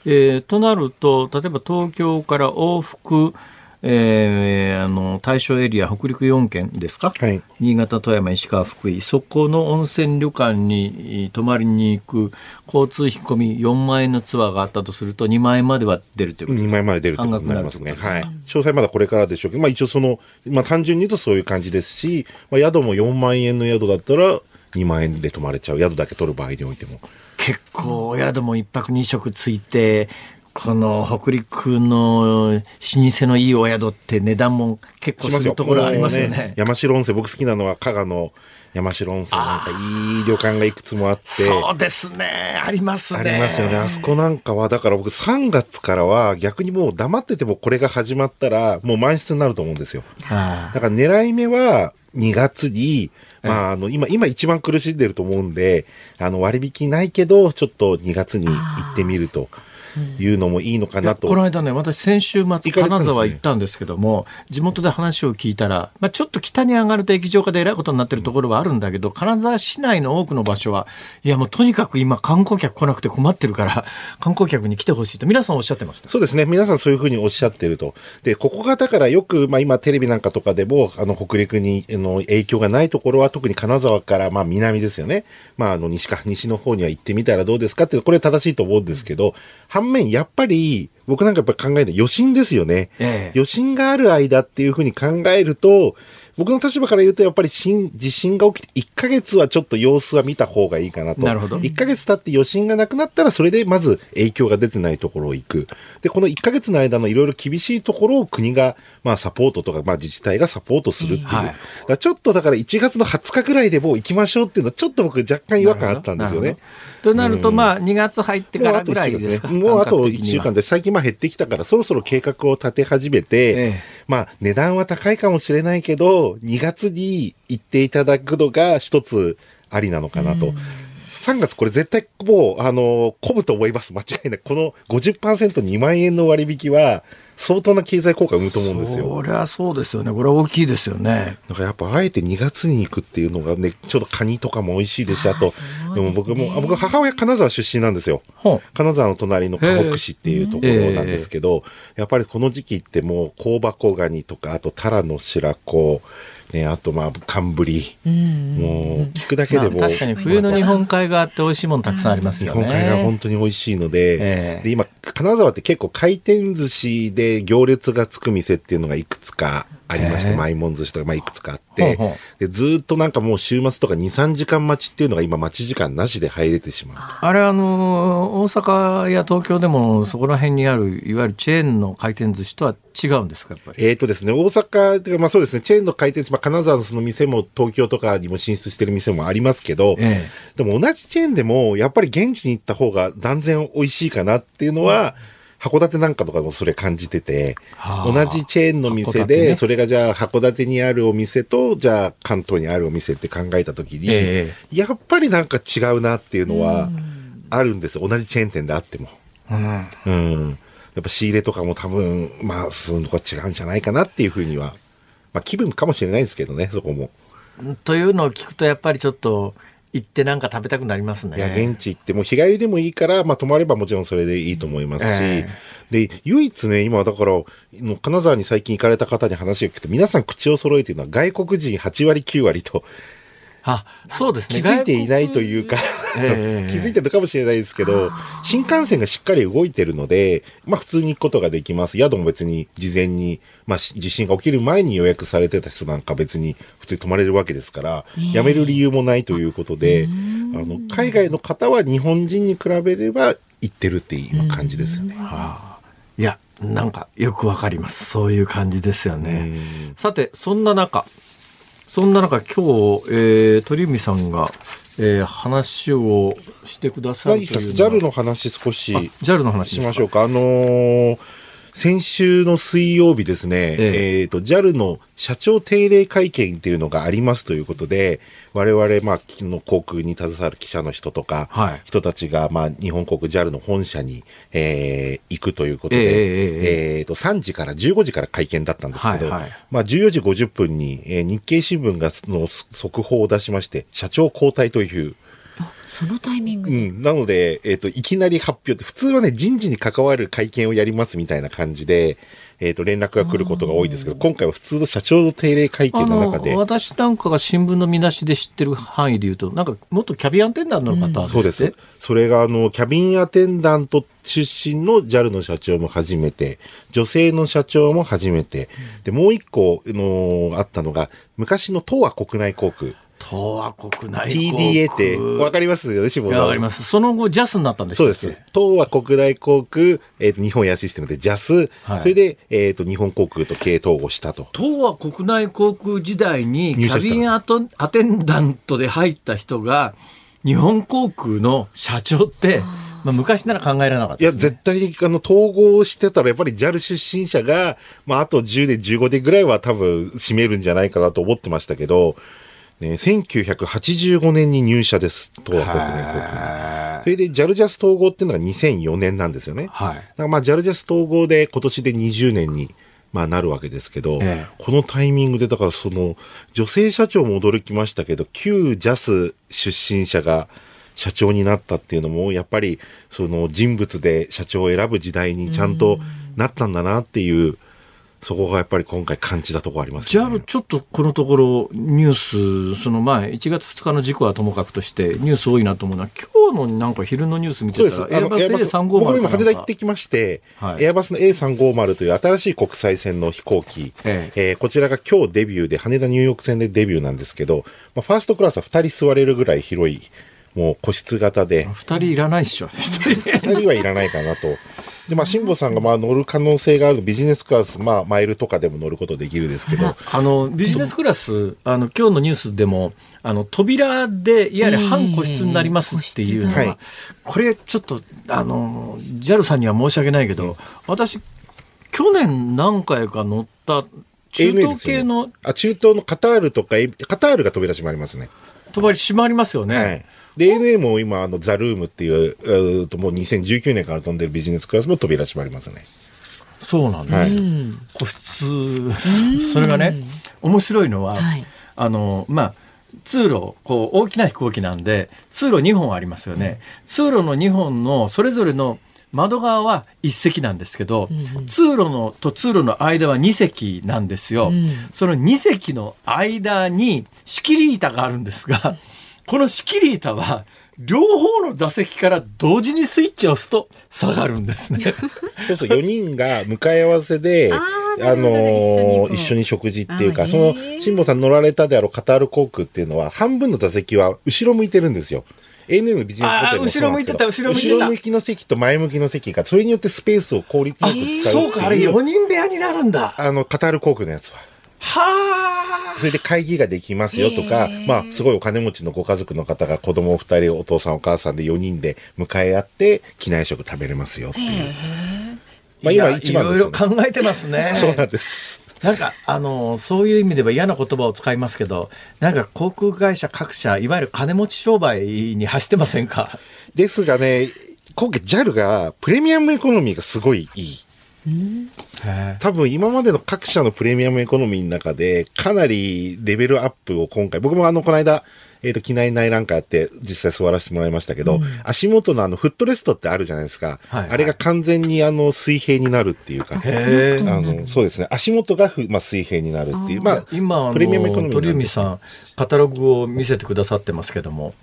えーとなると、例えば東京から往復、えーあの対象エリア、北陸4県ですか、はい新潟、富山、石川、福井、そこの温泉旅館に泊まりに行く交通費込み4万円のツアーがあったとすると、2万円までは出るということです2枚まで出るってことになりますね。はい。詳細まだこれからでしょうけど、まあ一応その、まあ単純に言うとそういう感じですし、まあ宿も4万円の宿だったら2万円で泊まれちゃう。宿だけ取る場合においても。結構、お宿も一泊二食ついて、この北陸の老舗のいいお宿って値段も結構するところありますよもうね。山城温泉、僕好きなのは加賀の山城温泉。なんかいい旅館がいくつもあって。そうですね。ありますね。ありますよね。あそこなんかは、だから僕3月からは逆にもう黙っててもこれが始まったらもう満室になると思うんですよ。はだから狙い目は2月に、まああの今、今一番苦しんでると思うんで、あの割引ないけど、ちょっと2月に行ってみるというのもいいのかなと。この間ね、私先週末、金沢行ったんですけども、地元で話を聞いたら、まあ、ちょっと北に上がると液状化でえらいことになってるところはあるんだけど、金沢市内の多くの場所は、いやもうとにかく今観光客来なくて困ってるから、[laughs] 観光客に来てほしいと皆さんおっしゃってました。そうですね。皆さんそういうふうにおっしゃってると。で、ここがだからよく、まあ今テレビなんかとかでも、あの北陸にあの影響がないところは特に金沢からまあ南ですよね。まああの西か、西の方には行ってみたらどうですかって、これ正しいと思うんですけど、反面やっぱり僕なんかやっぱり考えて余震ですよね。ええ余震がある間っていうふうに考えると、僕の立場から言うと、やっぱり震地震が起きて1ヶ月はちょっと様子は見た方がいいかなと。なるほど1ヶ月経って余震がなくなったら、それでまず影響が出てないところを行く。で、この1ヶ月の間のいろいろ厳しいところを国が、まあサポートとか、まあ自治体がサポートするっていう。はいだからちょっとだから1月の20日ぐらいでもう行きましょうっていうのは、ちょっと僕若干違和感あったんですよね。となると、まあ、2月入ってからぐらいですか？もうあと1感覚的には週間で、最近まあ減ってきたから、そろそろ計画を立て始めて、ええまあ値段は高いかもしれないけど、2月に行っていただくのが一つありなのかなと。3月これ絶対もう、あの、混むと思います。間違いなく。この 50%2 万円の割引は、相当な経済効果を生むと思うんですよ。そりゃそうですよね。これは大きいですよね。だからやっぱあえて2月に行くっていうのがね、ちょっとカニとかも美味しいですし、あと、でも僕も、あ僕母親金沢出身なんですよ。金沢の隣の河北市っていうところなんですけど、やっぱりこの時期ってもう香箱ガニとか、あとタラの白子、ね、あとまあ寒ぶり、もう聞くだけでも、まあ確かに冬の日本海側って美味しいものたくさんあります日よね。本海が本当に美味しいので、ええ。で今、金沢って結構回転寿司で行列がつく店っていうのがいくつかありまして、ええマイモン寿司とか、まあ、いくつかあってほうほで、ずーっとなんかもう週末とか2、3時間待ちっていうのが今待ち時間なしで入れてしまうと。あれあの大阪や東京でもそこら辺にあるいわゆるチェーンの回転寿司とは違うんですかやっぱり？えーとですね、大阪てかまあそうですね、チェーンの回転寿司、まあ、金沢のその店も東京とかにも進出してる店もありますけど、えでも同じチェーンでも、やっぱり現地に行った方が断然美味しいかなっていうのは、函館なんかとかもそれ感じてて、はあ同じチェーンの店で、ねそれがじゃあ函館にあるお店と、じゃあ関東にあるお店って考えたときに、えやっぱりなんか違うなっていうのはあるんですよ。同じチェーン店であっても。うんうん。やっぱ仕入れとかも多分、まあ、そういうとこは違うんじゃないかなっていうふうには、まあ気分かもしれないですけどね、そこも。というのを聞くとやっぱりちょっと行ってなんか食べたくなりますね。いや、現地行って、もう日帰りでもいいから、まあ泊まればもちろんそれでいいと思いますし、えで、唯一ね、今だから、の金沢に最近行かれた方に話を聞くと、皆さん口を揃えているのは外国人8割9割と、あそうですね。気づいていないというか、[laughs] ええ気づいてるのかもしれないですけど、新幹線がしっかり動いてるので、まあ普通に行くことができます。宿も別に事前に、まあし地震が起きる前に予約されてた人なんか別に普通に泊まれるわけですから、辞める理由もないということで、あの、海外の方は日本人に比べれば行ってるっていう今感じですよね。いやなんかよくわかります。そういう感じですよね。さてそんな中そんな中今日、えー、鳥海さんが、えー、話をしてくださるというのは JAL の話少し JAL の話しましょうか。あのー先週の水曜日ですね、ええ。っ、と、JAL の社長定例会見っていうのがありますということで、我々、まあ、昨日航空に携わる記者の人とか、はい。人たちが、まあ、日本航空 JAL の本社に、えー行くということええで、えええ。っ、と、3時から15時から会見だったんですけど、はいはい。まあ、14時50分に、えー日経新聞がその速報を出しまして、社長交代という、そのタイミングで？うん。なので、えっ、と、いきなり発表って、普通はね、人事に関わる会見をやりますみたいな感じで、えっ、と、連絡が来ることが多いですけど、今回は普通の社長の定例会あ見の中での、私なんかが新聞の見出しで知ってる範囲で言うとなんか元キャビンアテンダントの方そうです。それが、あの、キャビンアテンダント出身の JAL の社長も初めて、女性の社長も初めて、で、もう一個、あのあったのが、昔の東亜国内航空、東亜国内航空 TDA って、わかりますよね、志保さん。いやわかります。その後、ジャスになったんでしたっけ？そうです。東亜国内航空、えっ、と、日本エアシステムで JAS、はいそれで、えっ、と、日本航空と経営統合したと。東亜国内航空時代にキャビンアトアテンダントで入った人が日本航空の社長って、まあ、昔なら考えられなかったいや、絶対に、あの、統合してたら、やっぱり JAL 出身者が、まあ、あと10年、15年ぐらいは多分、占めるんじゃないかなと思ってましたけど、ね、1985年に入社です。東亜国内航空に。それで JAL ジャス統合っていうのが2004年なんですよね。はいだからまあ JAL ジャス統合で今年で20年に、まあ、なるわけですけど、ええこのタイミングで、だからその、女性社長も驚きましたけど、旧 JAS 出身者が社長になったっていうのも、やっぱり、その人物で社長を選ぶ時代にちゃんとなったんだなっていうそこがやっぱり今回感じたところありますじゃあね。ちょっとこのところニュースその前1月2日の事故はともかくとしてニュース多いなと思うのは今日のなんか昼のニュース見てたそうです。あの、らエアバスエアバス、A350 僕も今羽田行ってきまして、はいエアバスの A350 という新しい国際線の飛行機、ええーこちらが今日デビューで、羽田ニューヨーク線でデビューなんですけど、まあ、ファーストクラスは2人座れるぐらい広い、もう個室型で、2人いらないっしょ1人2人はいらないかなと。で、まあ、辛坊さんがまあ乗る可能性があるビジネスクラス、まあ、マイルとかでも乗ることできるですけど、あのビジネスクラスあの今日のニュースでもあの扉でいわゆる半個室になりますっていうのは、これちょっとあの JAL さんには申し訳ないけど、私去年何回か乗った中東系のあ、中東のカタールとか、エカタールが扉閉まりますね。帳閉まりますよね。はい。で、ANA も今、あの、ザルームっていう、えーともう2019年から飛んでるビジネスクラスも扉閉まりますね。そうなんです、はい。個室。[laughs] それがね面白いのは、はい。あのまあ通路こう大きな飛行機なんで通路2本ありますよね、通路の2本のそれぞれの窓側は1席なんですけど、通路のと通路の間は2席なんですよ、その2席の間に仕切り板があるんですが [laughs] この仕切り板は両方の座席から同時にスイッチを押すと下がるんですね。そうそう、4人が向かい合わせで、[laughs] あのー一緒にこう一緒に食事っていうか、その辛坊さん乗られたであろうカタール航空っていうのは、半分の座席は後ろ向いてるんですよ。ANA のビジネスホテル後ろ向いてた後ろ向いてた後ろ向きの席と前向きの席が、それによってスペースを効率よく使うう。そうか、あれ4人部屋になるんだ。あの、カタール航空のやつは。はそれで会議ができますよとか、まあ、すごいお金持ちのご家族の方が子供二人、お父さんお母さんで4人で迎え合って、機内食食べれますよっていう。まあ今一番いろいろ。考えてますね。[laughs] そうなんです。なんか、あの、そういう意味では嫌な言葉を使いますけど、なんか航空会社各社、いわゆる金持ち商売に走ってませんか？ですがね、今回 JAL がプレミアムエコノミーがすごいいい。多分今までの各社のプレミアムエコノミーの中でかなりレベルアップを今回、僕もあの、この間、えっ、と、機内内覧会やって実際座らせてもらいましたけど、足元のあの、フットレストってあるじゃないですか。はいはいあれが完全にあの、水平になるっていうか。あの、そうですね。足元がふ、まあ、水平になるっていう。まあ、今、あプレミアムエコノの、ミー鳥海さん、カタログを見せてくださってますけども、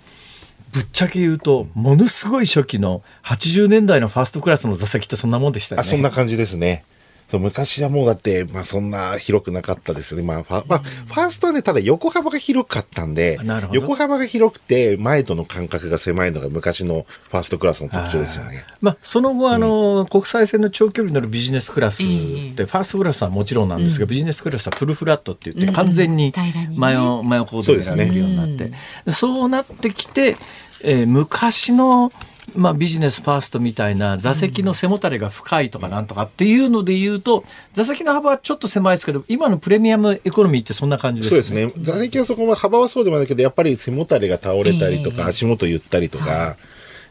ぶっちゃけ言うと、ものすごい初期の80年代のファーストクラスの座席ってそんなもんでしたよあ、ね。そんな感じですね。そう昔はもうだって、まあそんな広くなかったですね。まあ、ファまあ、ファーストはね、ただ横幅が広かったんで横幅が広くて前との間隔が狭いのが昔のファーストクラスの特徴ですよね。まあ、その後、あの、国際線の長距離に乗るビジネスクラスって、ファーストクラスはもちろんなんですが、ビジネスクラスはフルフラットって言って、完全に平らにね真横真横で寝られるようになって、そうなってきて、えー昔の、まあ、ビジネスファーストみたいな座席の背もたれが深いとかなんとかっていうので言うと、座席の幅はちょっと狭いですけど、今のプレミアムエコノミーってそんな感じですそうですね。座席はそこまで幅はそうでもないけど、やっぱり背もたれが倒れたりとか、足元ゆったりとか、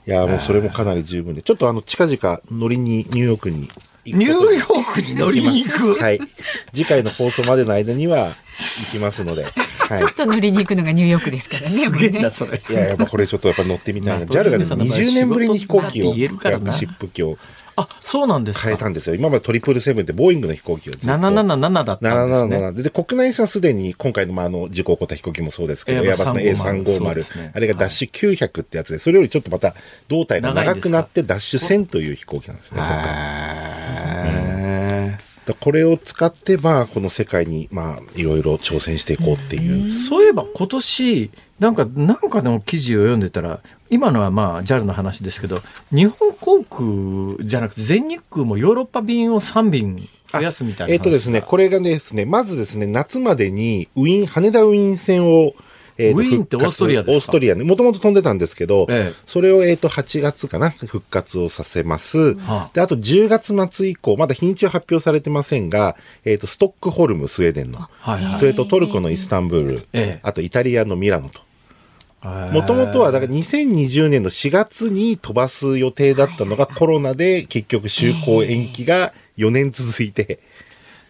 いや、もうそれもかなり十分で、ちょっとあの、近々乗りにニューヨークに行くニューヨークに乗りに行く。はい。次回の放送までの間には行きますので、は [laughs] いちょっ。と乗りに行くのがニューヨークですからね。すげえな、それ。いや、やっぱこれちょっとやっぱ乗ってみたいな。まあ JAL がね、鳥海さんの場合20年ぶりに飛行機を、シップ機をあ、そうなんですか。変えたんですよ。今までトリプルセブンってボーイングの飛行機をずっと。777だったんですね。777でで、国内線はすでに今回のまああの事故起こった飛行機もそうですけど、エエアバスの350 A350、ですねあれがダッシュ900ってやつで、それよりちょっとまた胴体が長くなってダッシュ1000という飛行機なんですね。だこれを使って、まあ、この世界に、まあ、いろいろ挑戦していこうっていう。ーそういえば今年、なんか、なんかの記事を読んでたら、今のはまあ JAL の話ですけど、日本航空じゃなくて全日空もヨーロッパ便を3便増やすみたいな。えっ、とですね、これがですね、まずですね、夏までにウィーン、羽田ウィーン線を、えとウィーンってオーストリアですか？オーストリアね。もともと飛んでたんですけど、ええ。それを、えっ、と、8月かな、復活をさせます。はあ。で、あと10月末以降、まだ日にちは発表されてませんが、えっ、と、ストックホルム、スウェーデンの。はいはい。それとトルコのイスタンブール、ええ。あとイタリアのミラノと。もともとは、だから2020年の4月に飛ばす予定だったのがコロナで結局就航延期が4年続いて、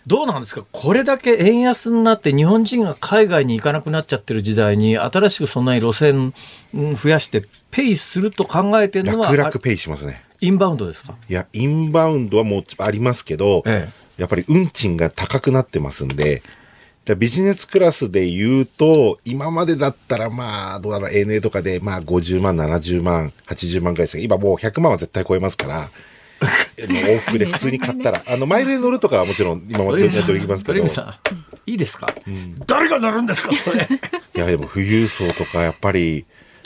どうなんですか？これだけ円安になって日本人が海外に行かなくなっちゃってる時代に新しくそんなに路線うん増やしてペイすると考えてるのは楽々ペイしますね。インバウンドですか？いや、インバウンドはもうありますけど、ええ。やっぱり運賃が高くなってますんで、だビジネスクラスで言うと、今までだったらまあ、どうだろう、ANA とかでまあ50万、70万、80万ぐらいですが、今もう100万は絶対超えますから、往復で普通に買ったら、あの、マイルに乗るとかはもちろん今までやっておきますけど、いいいですか、誰が乗るんですかそれ？や、でも富裕層とかやっぱり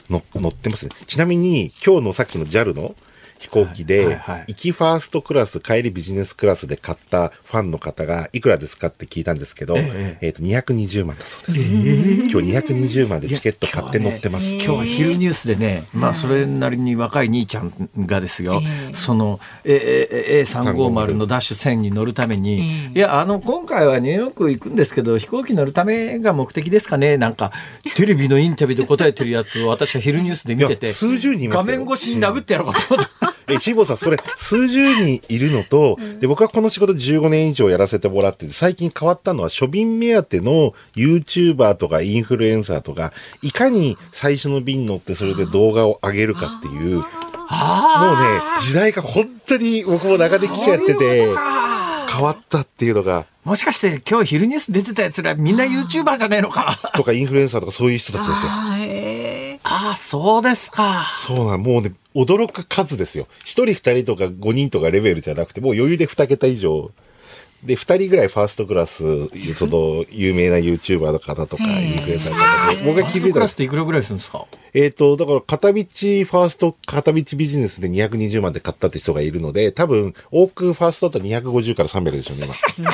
の乗ってますね。ちなみに、今日のさっきの JAL の飛行機で、行きファーストクラス、帰りビジネスクラスで買ったファンの方がいくらですかって聞いたんですけど、ええっ、と、220万だそうです。今日220万でチケット買って乗ってます。今日は昼ニュースでね、まあそれなりに若い兄ちゃんがですよ、そのえええ A350 のダッシュ1000に乗るために、いやあの今回はニューヨーク行くんですけど飛行機乗るためが目的ですかね。なんか [laughs] テレビのインタビューで答えてるやつを私は昼ニュースで見てて数十人画面越しに殴ってやろうかと思って。[laughs] え、辛坊さん、それ、数十人いるのと、で、僕はこの仕事15年以上やらせてもらってて、最近変わったのは、庶民目当ての YouTuber とかインフルエンサーとか、いかに最初の便乗ってそれで動画を上げるかっていう、もうね、時代が本当に僕も長年来ちゃってて、変わったっていうのが、もしかして今日昼ニュース出てたやつらみんな YouTuber じゃねえのか。とかインフルエンサーとかそういう人たちですよ。ああ、そうですか。そうなん、もうね、驚く数ですよ。一人二人とか五人とかレベルじゃなくて、もう余裕で二桁以上。で、二人ぐらいファーストクラス、その、有名な YouTuber の方とか、インフルエンサーの方で、僕が気づいたらクラスっ、ていくらぐらいするんですか？えっ、と、だから、片道、ファースト、片道ビジネスで220万で買ったって人がいるので、多分、往復ファーストだったら250から300でしょうね、今。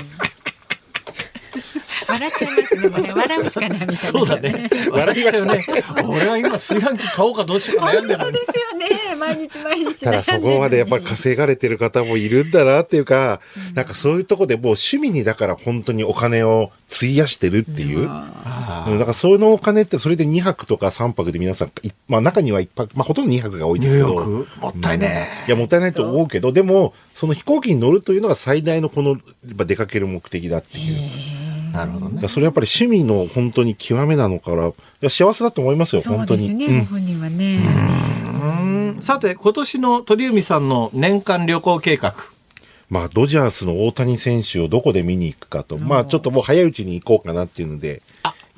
笑っちゃいますね。もうね笑うしかないみたいな。そうだね。笑いましたよね。俺は今炊飯器買おうかどうしようか悩んでるのにそうですよね。毎日毎日。ただそこまでやっぱり稼がれてる方もいるんだなっていうか、なんかそういうとこでもう趣味にだから本当にお金を費やしてるっていう。うんだからそのお金ってそれで2泊とか3泊で皆さん、いまあ中には1泊、まあほとんど2泊が多いですけど。ニューヨークもったいねいや、もったいないと思うけど、でも、その飛行機に乗るというのが最大のこの、やっぱ出かける目的だっていう。なるほどね。それやっぱり趣味の本当に極めなのから、いや幸せだと思いますよ、そう本当に。ですね。うんご本人はね。さて、今年の鳥海さんの年間旅行計画。まあ、ドジャースの大谷選手をどこで見に行くかと、まあ、ちょっともう早いうちに行こうかなっていうので、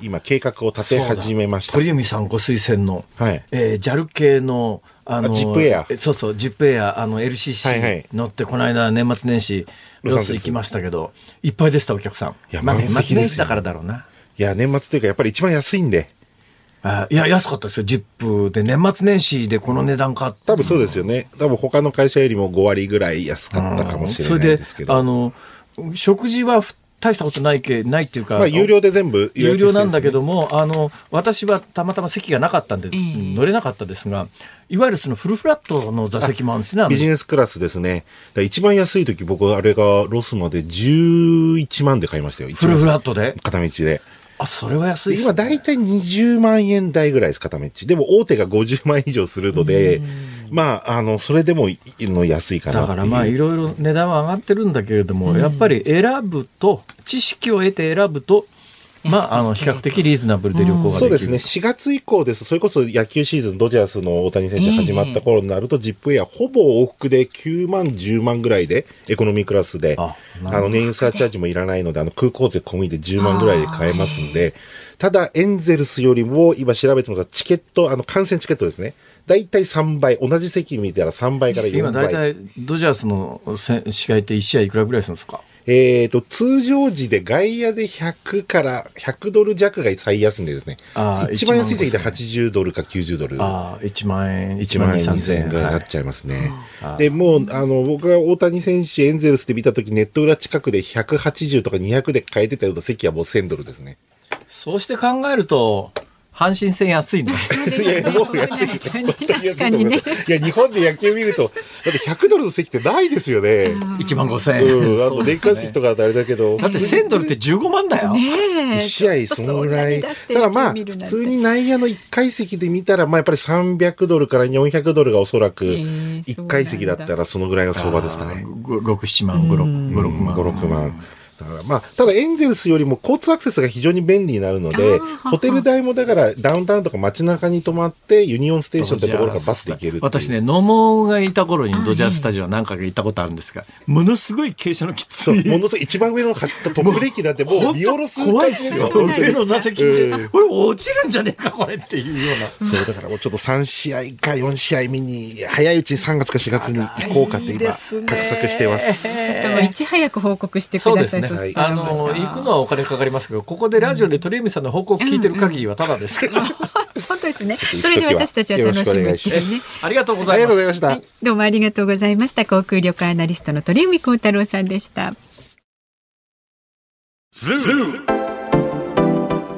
今、計画を立て始めました。鳥海さんご推薦の、はいえー、JAL 系の、あのあジップエア？えそうそう、ジップエア、あの、LCC い乗って、この間、年末年始、ロスス行きましたけど、いっぱいでした、お客さん。いやまあ、満年末年始だからだろうな。いや、年末というか、やっぱり一番安いんで、あいや、安かったですよ、ジップで、年末年始でこの値段か多分そうですよね。多分他の会社よりも5割ぐらい安かったかもしれないですけど。それで、あの、食事はふ大したことないけ、ないっていうか、まあ、有料で全部予約してる有料なんだけど。ども、あの、私はたまたま席がなかったんで、乗れなかったですが、いわゆるそのフルフラットの座席もあるんですね。ビジネスクラスですね。一番安い時僕、あれがロスまで11万で買いましたよ。フルフラットトで？片道で。あ、それは安いね今大体20万円台ぐらいです、片道。でも大手が50万以上するので、まあ、あの、それでもいの安いかな。だからまあいろいろ値段は上がってるんだけれども、やっぱり選ぶと知識を得て選ぶとまああの比較的リーズナブルで旅行ができる、そうですね。4月以降です。それこそ野球シーズン、ドジャースの大谷選手始まった頃になると、ジップエアほぼ往復で9万、10万ぐらいで、エコノミークラスで、ああの、燃油サーチャージもいらないので、あの、空港税込みで10万ぐらいで買えますんで、ただ、エンゼルスよりも、今調べてますが、チケット、あの、観戦チケットですね。だいたい3倍、同じ席見たら3倍から4倍。今大体ドジャースのせ試合って1試合いくらぐらいするんですか？えーと、通常時で外野で100から100ドル弱が最安値ですね一番安い席で1万80ドルか90ドル。ああ1万円1万円2 2000円ぐらいになっはいちゃいますね。で、もう、あの、僕が大谷選手、エンゼルスで見たとき、ネット裏近くで180とか200で買えてたような席はもう1000ドルですね。そうして考えると阪神戦安いねいやいや、[laughs] もう安いですよ。本当に安いや、日本で野球見ると、だって100ドルの席ってないですよね。1万5000円、うん、あと年間席とかあれだけど。だって1000ドルって15万だよ、一試合そのぐらい。ただまあ、普通に内野の1階席で見たら、まあやっぱり300ドルから400ドルがおそらく、ー1階席だったらそのぐらいが相場ですかね。6、7万、5、6、5、6万。5、6万。だからまあ、ただエンゼルスよりも交通アクセスが非常に便利になるので、ホテル代もだからダウンタウンとか街中に泊まって、ユニオンステーションってところからバスで行ける私ね、野茂がいた頃にドジャースタジオ何回か行ったことあるんですが、ものすごい傾斜のきつい。ものすごい一番上のトップデッキだってもう見下ろす怖いですよ。上の座席で、これ落ちるんじゃねえか、これっていうような。そう、だからもうちょっと3試合か4試合見に、早いうちに3月か4月に行こうかって今、画策してます。ちょっといち早く報告してください。そうですね。そしたらあの、行くのはお金かかりますけど、ここでラジオで鳥海さんの報告聞いてる限りはただですから。[laughs] そうですね。それで私たちは楽しむっていうね。ありがとうございました。はい、どうもありがとうございました。航空旅行アナリストの鳥海高太郎さんでした。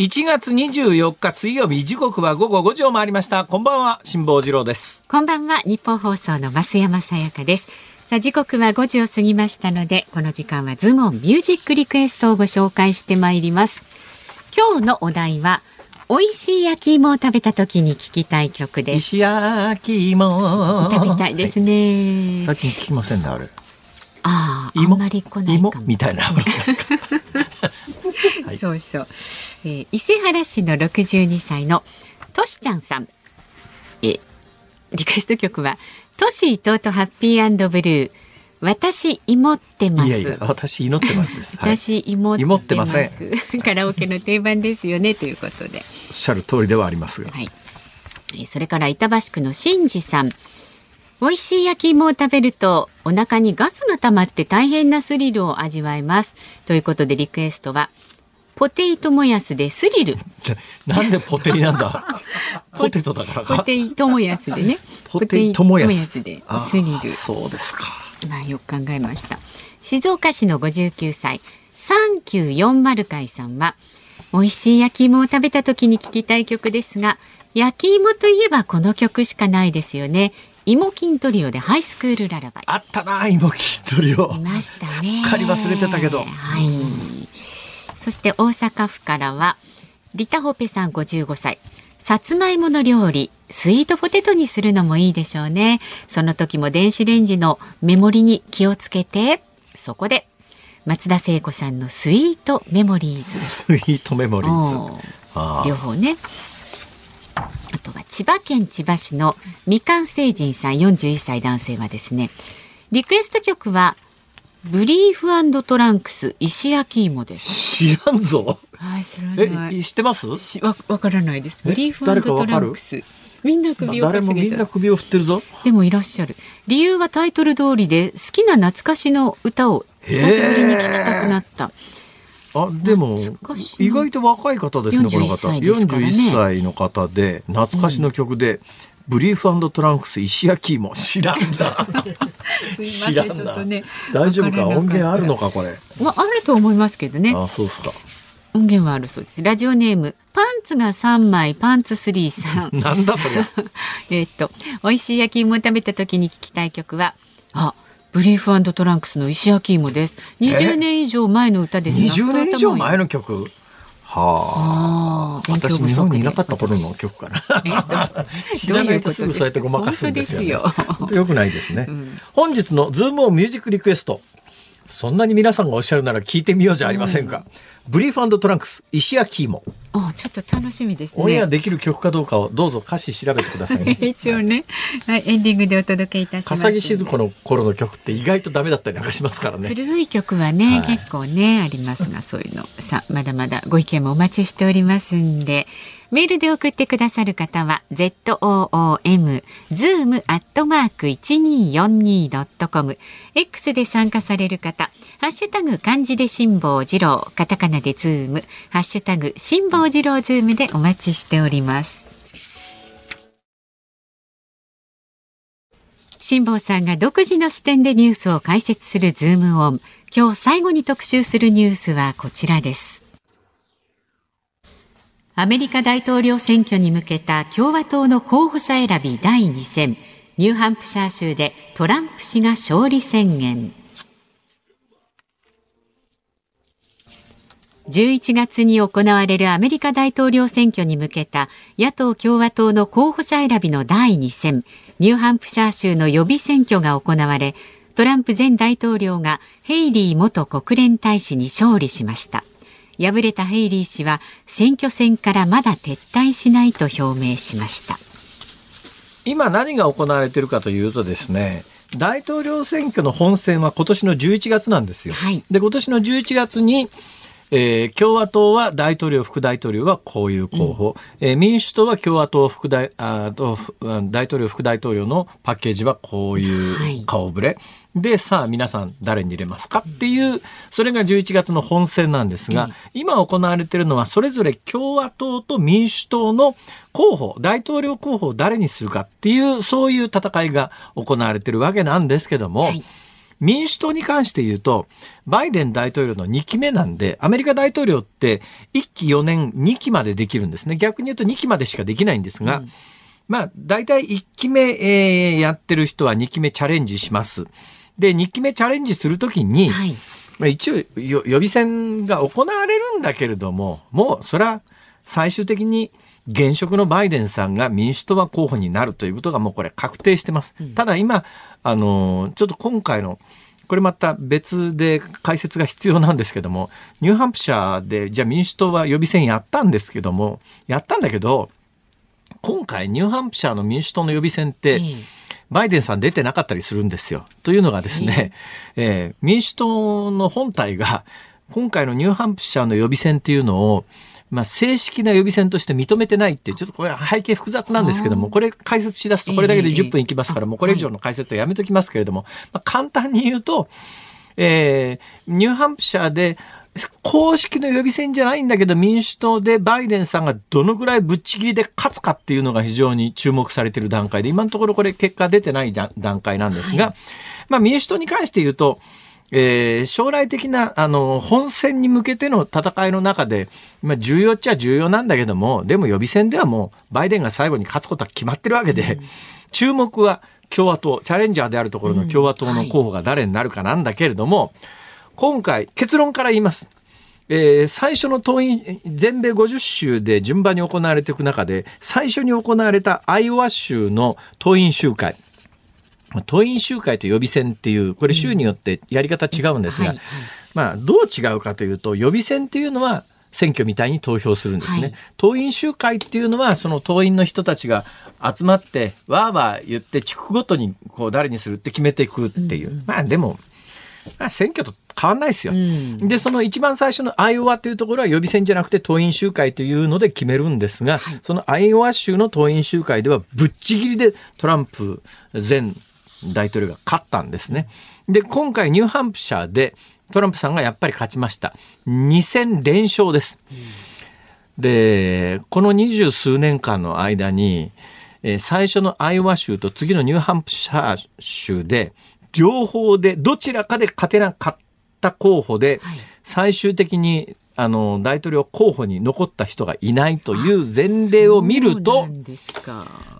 1月24日水曜日時刻は午後5時を回りました。こんばんは、辛坊治郎です。こんばんは日本放送の増山さやかですさあ時刻は5時を過ぎましたのでこの時間はズモンミュージックリクエストをご紹介してまいります今日のお題は美味しい焼き芋を食べた時に聞きたい曲です石焼き芋。食べたいですね、最近聞きませんね、あれ。あああ芋んまり来ない芋かもみたいな。[laughs] はいそうそう、えー伊勢原市の62歳のとしちゃんさん、えーリクエスト曲はトシ伊藤とハッピーブルー。私芋ってます。いやいや、私祈ってます私芋ってませんます [laughs] カラオケの定番ですよね。ということで、おっしゃる通りではあります。が。はい、えーそれから板橋区の新次さん。美味しい焼き芋を食べるとお腹にガスが溜まって大変なスリルを味わえます。ということでリクエストはポテイトもやすでスリル。なんでポテリなんだ？[laughs] ポテトだからポか。テイトもやすでね。ポテイトもやす。で。あスリル。そうですか。まあよく考えました。静岡市の59歳3940回さんは美味しい焼き芋を食べた時に聴きたい曲ですが焼き芋といえばこの曲しかないですよね。芋筋トリオでハイスクールララバイ。あったな、芋筋トリオ。いましたね。すっかり忘れてたけど。はいそして大阪府からはリタホペさん55歳さつまいもの料理スイートポテトにするのもいいでしょうね。その時も電子レンジのメモリに気をつけてそこで松田聖子さんのスイートメモリーズ。スイートメモリーズ。両方ね。あとは千葉県千葉市のみかん星人さん41歳男性はですねリクエスト曲はブリーフトランクス石焼き芋です。知らんぞ。はい、知らない。え、知ってます？しわわからないです。えブリーフトランクス。みんな首を誰もみんなく首を振ってるぞ。でもいらっしゃる。理由はタイトル通りで好きな懐かしの歌を久しぶりに聞きたくなった。あでも意外と若い方ですねこの方41歳ですからね41歳の方で懐かしの曲で、ブリーフトランクス石焼き芋知らんだ知らんません、ちょっなとね。大丈夫か？音源あるのかこれ？まあ、あると思いますけどね。あそうっすか音源はあるそうです。ラジオネーム、パンツが3枚、パンツ3さん。[laughs] なんだそりゃ [laughs] えっと、美味しい焼き芋を食べた時に聞きたい曲は、あ、ブリーフトランクスの石焼き芋です。20年以上前の歌ですが20年以上前の。の曲？はあ。私日本にいなかった頃の曲かな知らないとすぐそうやってごまかすんですよ、ね、本当よ。くないですね、本日のズームオンミュージックリクエスト。そんなに皆さんがおっしゃるなら聞いてみようじゃありませんか、ブリーフトランクス石焼き芋。おちょっと楽しみですね。オンエアできる曲かどうかをどうぞ歌詞調べてくださいね。[laughs] 一応ね、はい、エンディングでお届けいたします。笠木静子の頃の曲って意外とダメだったりなんかしますからね。古い曲はね、はい。結構ねありますがそういうの。さあまだまだご意見もお待ちしておりますんでメールで送ってくださる方は z o o m zoom アットマーク一二四二ドットコム X で参加される方ハッシュタグ漢字で辛坊治郎カタカナでズームハッシュタグ辛坊治郎ズームでお待ちしております。辛坊さんが独自の視点でニュースを解説するズームオン。今日最後に特集するニュースはこちらです。アメリカ大統領選挙に向けた共和党の候補者選び第2戦。ニューハンプシャー州でトランプ氏が勝利宣言。11月に行われるアメリカ大統領選挙に向けた野党共和党の候補者選びの第2戦ニューハンプシャー州の予備選挙が行われトランプ前大統領がヘイリー元国連大使に勝利しました敗れたヘイリー氏は選挙戦からまだ撤退しないと表明しました今何が行われているかというとですね大統領選挙の本選は今年の11月なんですよ。はいで今年の11月にえー共和党は大統領、副大統領はこういう候補、えー民主党は共和党副大あと大統領、副大統領のパッケージはこうはい。いう顔ぶれ、でさあ皆さん誰に入れますかっていうそれが11月の本選なんですが、今行われているのはそれぞれ共和党と民主党の候補大統領候補を誰にするかっていうそういう戦いが行われているわけなんですけども、はい民主党に関して言うと、バイデン大統領の2期目なんで、アメリカ大統領って1期4年2期までできるんですね。逆に言うと2期までしかできないんですが、まあ、大体1期目、えーやってる人は2期目チャレンジします。で、2期目チャレンジするときに、はいまあ、一応よ予備選が行われるんだけれども、もうそれは最終的に現職のバイデンさんが民主党は候補になるということがもうこれ確定してます。ただ今、あの、ちょっと今回のこれまた別で解説が必要なんですけども、ニューハンプシャーで、じゃあ民主党は予備選やったんですけども、やったんだけど、今回ニューハンプシャーの民主党の予備選って、ええバイデンさん出てなかったりするんですよ。というのがですね、えー民主党の本体が今回のニューハンプシャーの予備選っていうのを、まあ、正式な予備選として認めてないっていう、ちょっとこれは背景複雑なんですけども、これ解説しだすとこれだけでええ10分いきますから、もうこれ以上の解説はやめときますけれども、まあ、簡単に言うと、えーニューハンプシャーで公式の予備選じゃないんだけど民主党でバイデンさんがどのぐらいぶっちぎりで勝つかっていうのが非常に注目されている段階で今のところこれ結果出てない段段階なんですが、まあ、民主党に関して言うと、えー将来的なあの本選に向けての戦いの中で、まあ、重要っちゃ重要なんだけどもでも予備選ではもうバイデンが最後に勝つことは決まってるわけで、注目は共和党チャレンジャーであるところの共和党の候補が誰になるかなんだけれども、今回結論から言います。えー最初の党員、全米50州で順番に行われていく中で、最初に行われたアイオワ州の党員集会。党員集会と予備選っていう、これ州によってやり方違うんですが、はいはいまあ、どう違うかというと、予備選っていうのは、選挙みたいに投票するんですね。はい党員集会っていうのは、その党員の人たちが集まって、わーわー言って、地区ごとにこう誰にするって決めていくっていう。まあでも、まあ、選挙と変わんないですよ。んで、その一番最初のアイオワというところは予備選じゃなくて党員集会というので決めるんですが、そのアイオワ州の党員集会ではぶっちぎりでトランプ前大統領が勝ったんですね。で、今回ニューハンプシャーでトランプさんがやっぱり勝ちました。2戦連勝です。で、この二十数年間の間に、えー最初のアイオワ州と次のニューハンプシャー州で、両方でどちらかで勝てなかった候補で、はい最終的にあの大統領候補に残った人がいないという前例を見ると。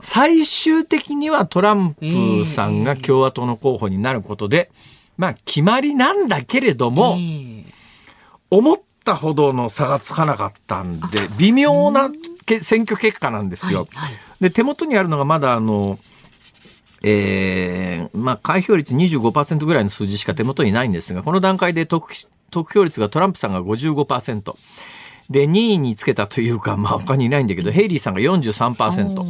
最終的にはトランプさんが共和党の候補になることで、まあ決まりなんだけれども、ええ思ったほどの差がつかなかったんで微妙なけ選挙結果なんですよ。で手元にあるのがまだあのえーまあ、開票率25%ぐらいの数字しか手元にないんですが、この段階で得得票率がトランプさんが55%。で、2位につけたというか、まあ他にいないんだけど、ヘイリーさんが43%。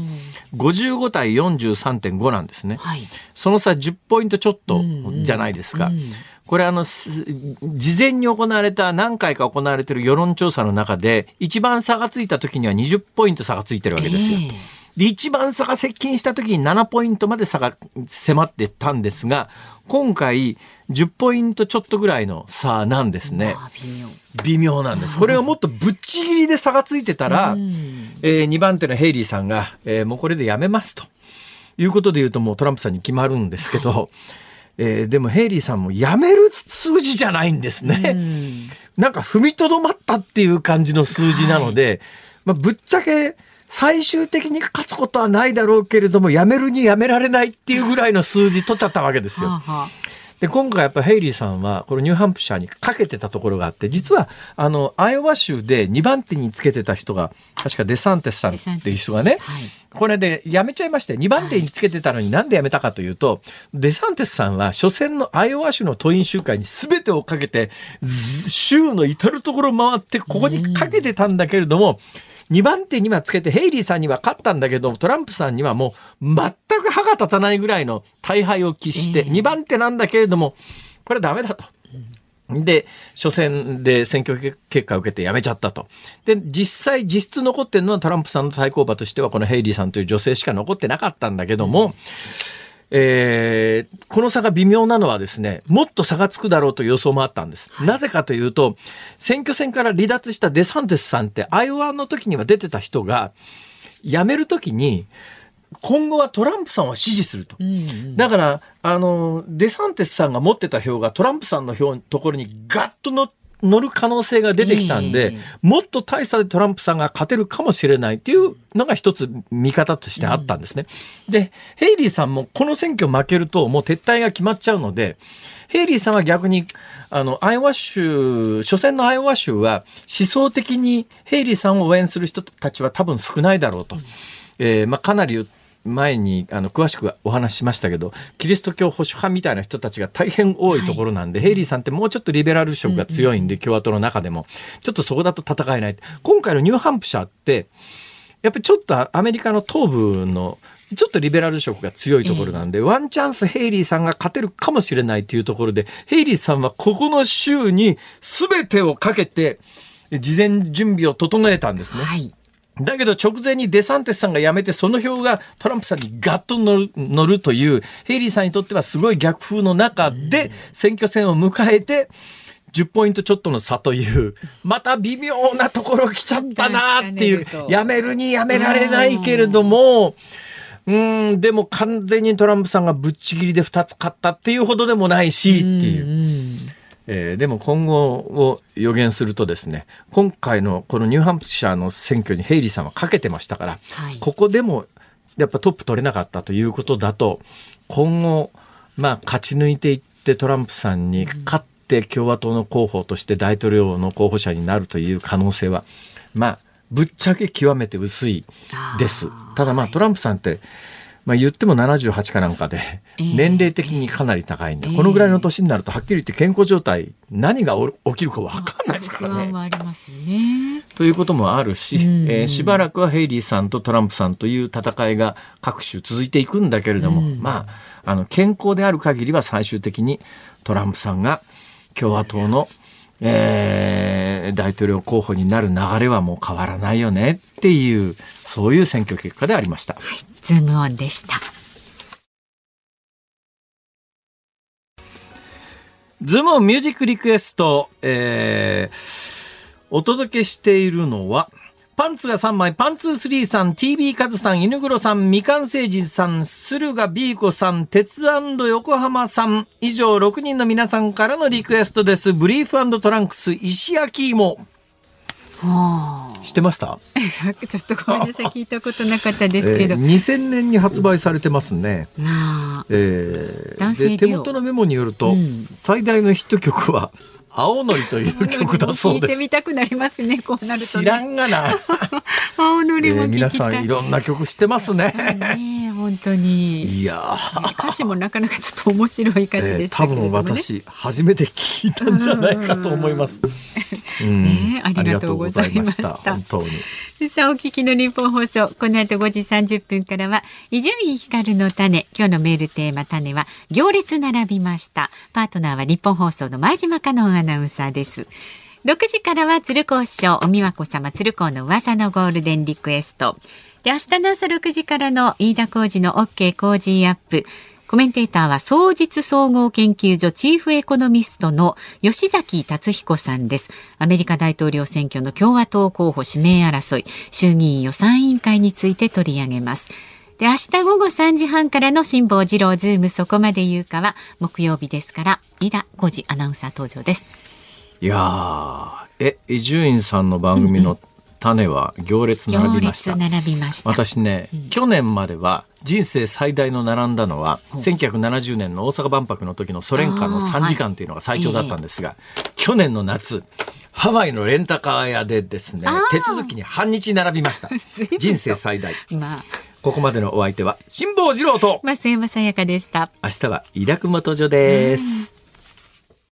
55対43.5なんですね。はいその差10ポイントちょっとじゃないですか。これあの、す事前に行われた何回か行われている世論調査の中で、一番差がついた時には20ポイント差がついてるわけですよ。ええで一番差が接近した時に7ポイントまで差が迫ってたんですが、今回10ポイントちょっとぐらいの差なんですね。あ微妙なんです。これがもっとぶっちぎりで差がついてたら、え2番手のヘイリーさんが、えーもうこれでやめますということで言うともうトランプさんに決まるんですけど、えーでもヘイリーさんもやめる数字じゃないんですね。なんか踏みとどまったっていう感じの数字なので、まあ、ぶっちゃけ最終的に勝つことはないだろうけれども、やめるにやめられないっていうぐらいの数字取っちゃったわけですよ。はあはあで、今回やっぱヘイリーさんは、このニューハンプシャーにかけてたところがあって、実は、あの、アイオワ州で2番手につけてた人が、確かデサンテスさんっていう人がね、はい。これで辞めちゃいまして、2番手につけてたのになんで辞めたかというと、デサンテスさんは初戦のアイオワ州の党員集会に全てをかけて、ず州の至るところ回って、ここにかけてたんだけれども、2番手にはつけて、ヘイリーさんには勝ったんだけど、トランプさんにはもう全く歯が立たないぐらいの大敗を喫して、2番手なんだけれども、これダメだと。で、初戦で選挙結果を受けて辞めちゃったと。で、実際、実質残ってるのはトランプさんの対抗馬としては、このヘイリーさんという女性しか残ってなかったんだけども、えーこの差が微妙なのはですね、もっと差がつくだろうという予想もあったんです。なぜかというと、選挙戦から離脱したデサンテスさんって、アイオワの時には出てた人が、辞める時に、今後はトランプさんは支持すると。だから、あの、デサンテスさんが持ってた票がトランプさんの票のところにガッとの乗る可能性が出てきたんで、ええもっと大差でトランプさんが勝てるかもしれないっていうのが一つ見方としてあったんですね。で、ヘイリーさんもこの選挙負けるともう撤退が決まっちゃうので、ヘイリーさんは逆に、あの、アイオワ州、初戦のアイオワ州は思想的にヘイリーさんを応援する人たちは多分少ないだろうと。えーまあ、かなり前にあの詳しくお話ししましたけどキリスト教保守派みたいな人たちが大変多いところなんで、ヘイリーさんってもうちょっとリベラル色が強いんで、共和党の中でもちょっとそこだと戦えない。今回のニューハンプシャーってやっぱりちょっとアメリカの東部のちょっとリベラル色が強いところなんで、ワンチャンスヘイリーさんが勝てるかもしれないというところで、ヘイリーさんはここの州に全てをかけて、事前準備を整えたんですね。はいだけど直前にデサンティスさんが辞めて、その票がトランプさんにガッと乗る乗るという、ヘイリーさんにとってはすごい逆風の中で選挙戦を迎えて、10ポイントちょっとの差という、また微妙なところ来ちゃったなっていう出しかねる、と辞めるに辞められないけれども、うん、でも完全にトランプさんがぶっちぎりで2つ勝ったっていうほどでもないし、っていう。えーでも今後を予言するとですね今回のこのニューハンプシャーの選挙にヘイリーさんはかけてましたから、はいここでもやっぱトップ取れなかったということだと今後まあ勝ち抜いていってトランプさんに勝って共和党の候補として大統領の候補者になるという可能性はまあぶっちゃけ極めて薄いです。ただまあトランプさんってまあ、言っても78かなんかでええ。年齢的にかなり高いんで、ええ。このぐらいの年になるとはっきり言って健康状態何がお起きるか分かんないですからね。ね。ということもあるし、うん。えーしばらくはヘイリーさんとトランプさんという戦いが各種続いていくんだけれども、まああの健康である限りは最終的にトランプさんが共和党の、えー大統領候補になる流れはもう変わらないよねっていうそういう選挙結果でありました。ズームオンでした。ズームオンミュージックリクエスト、えー、お届けしているのは、パンツが3枚、パンツースリーさん、TB カズさん、犬黒さん、みかんせいじさん、駿河ビーコさん、鉄横浜さん、以上6人の皆さんからのリクエストです。ブリーフトランクス、石焼き芋。は知ってました？あ、ちょっとごめんなさい、聞いたことなかったですけど。えー2000年に発売されてますね。まあ、えー手元のメモによると、うん最大のヒット曲は「青のり」という曲だそう聞いてです。みたくなりますね、こうなると、知らね。んがな。[laughs] 青のえりも聞きたい。ー皆さんいろんな曲知ってますね。[laughs] ねえ、本本当に。いやー。歌詞もなかなかちょっと面白い歌詞えー多でしたけれどもね、分私初めて聞いたんじゃないかと思います。[laughs] うん。ねありがとうございました。ありがとうございました本当に。さあお聞きの日本放送この後5時30分からは伊集院光の種。今日のメールテーマ種は行列並びました。パートナーは日本放送の前島香音アナウンサーです。6時からは鶴光師匠お美和子様鶴光の噂のゴールデンリクエストで明日の朝6時からの飯田浩二の OK 工事アップコメンテーターは総実総合研究所チーフエコノミストの吉崎達彦さんです。アメリカ大統領選挙の共和党候補指名争い、衆議院予算委員会について取り上げます。で、明日午後3時半からの辛坊治郎ズームそこまで言うかは木曜日ですから、飯田浩二アナウンサー登場です。いやーえ伊集院さんの番組の種は行列並行びました。私ね、去年までは人生最大の並んだのは、1970年の大阪万博の時のソ連間のあー3時間というのが最長だったんですが、去年の夏ハワイのレンタカー屋でですね手続きに半日並びました。[laughs] 人生最大。まあ、ここまでのお相手は辛坊治郎と。増山さやかでした。明日は飯田君も登場です。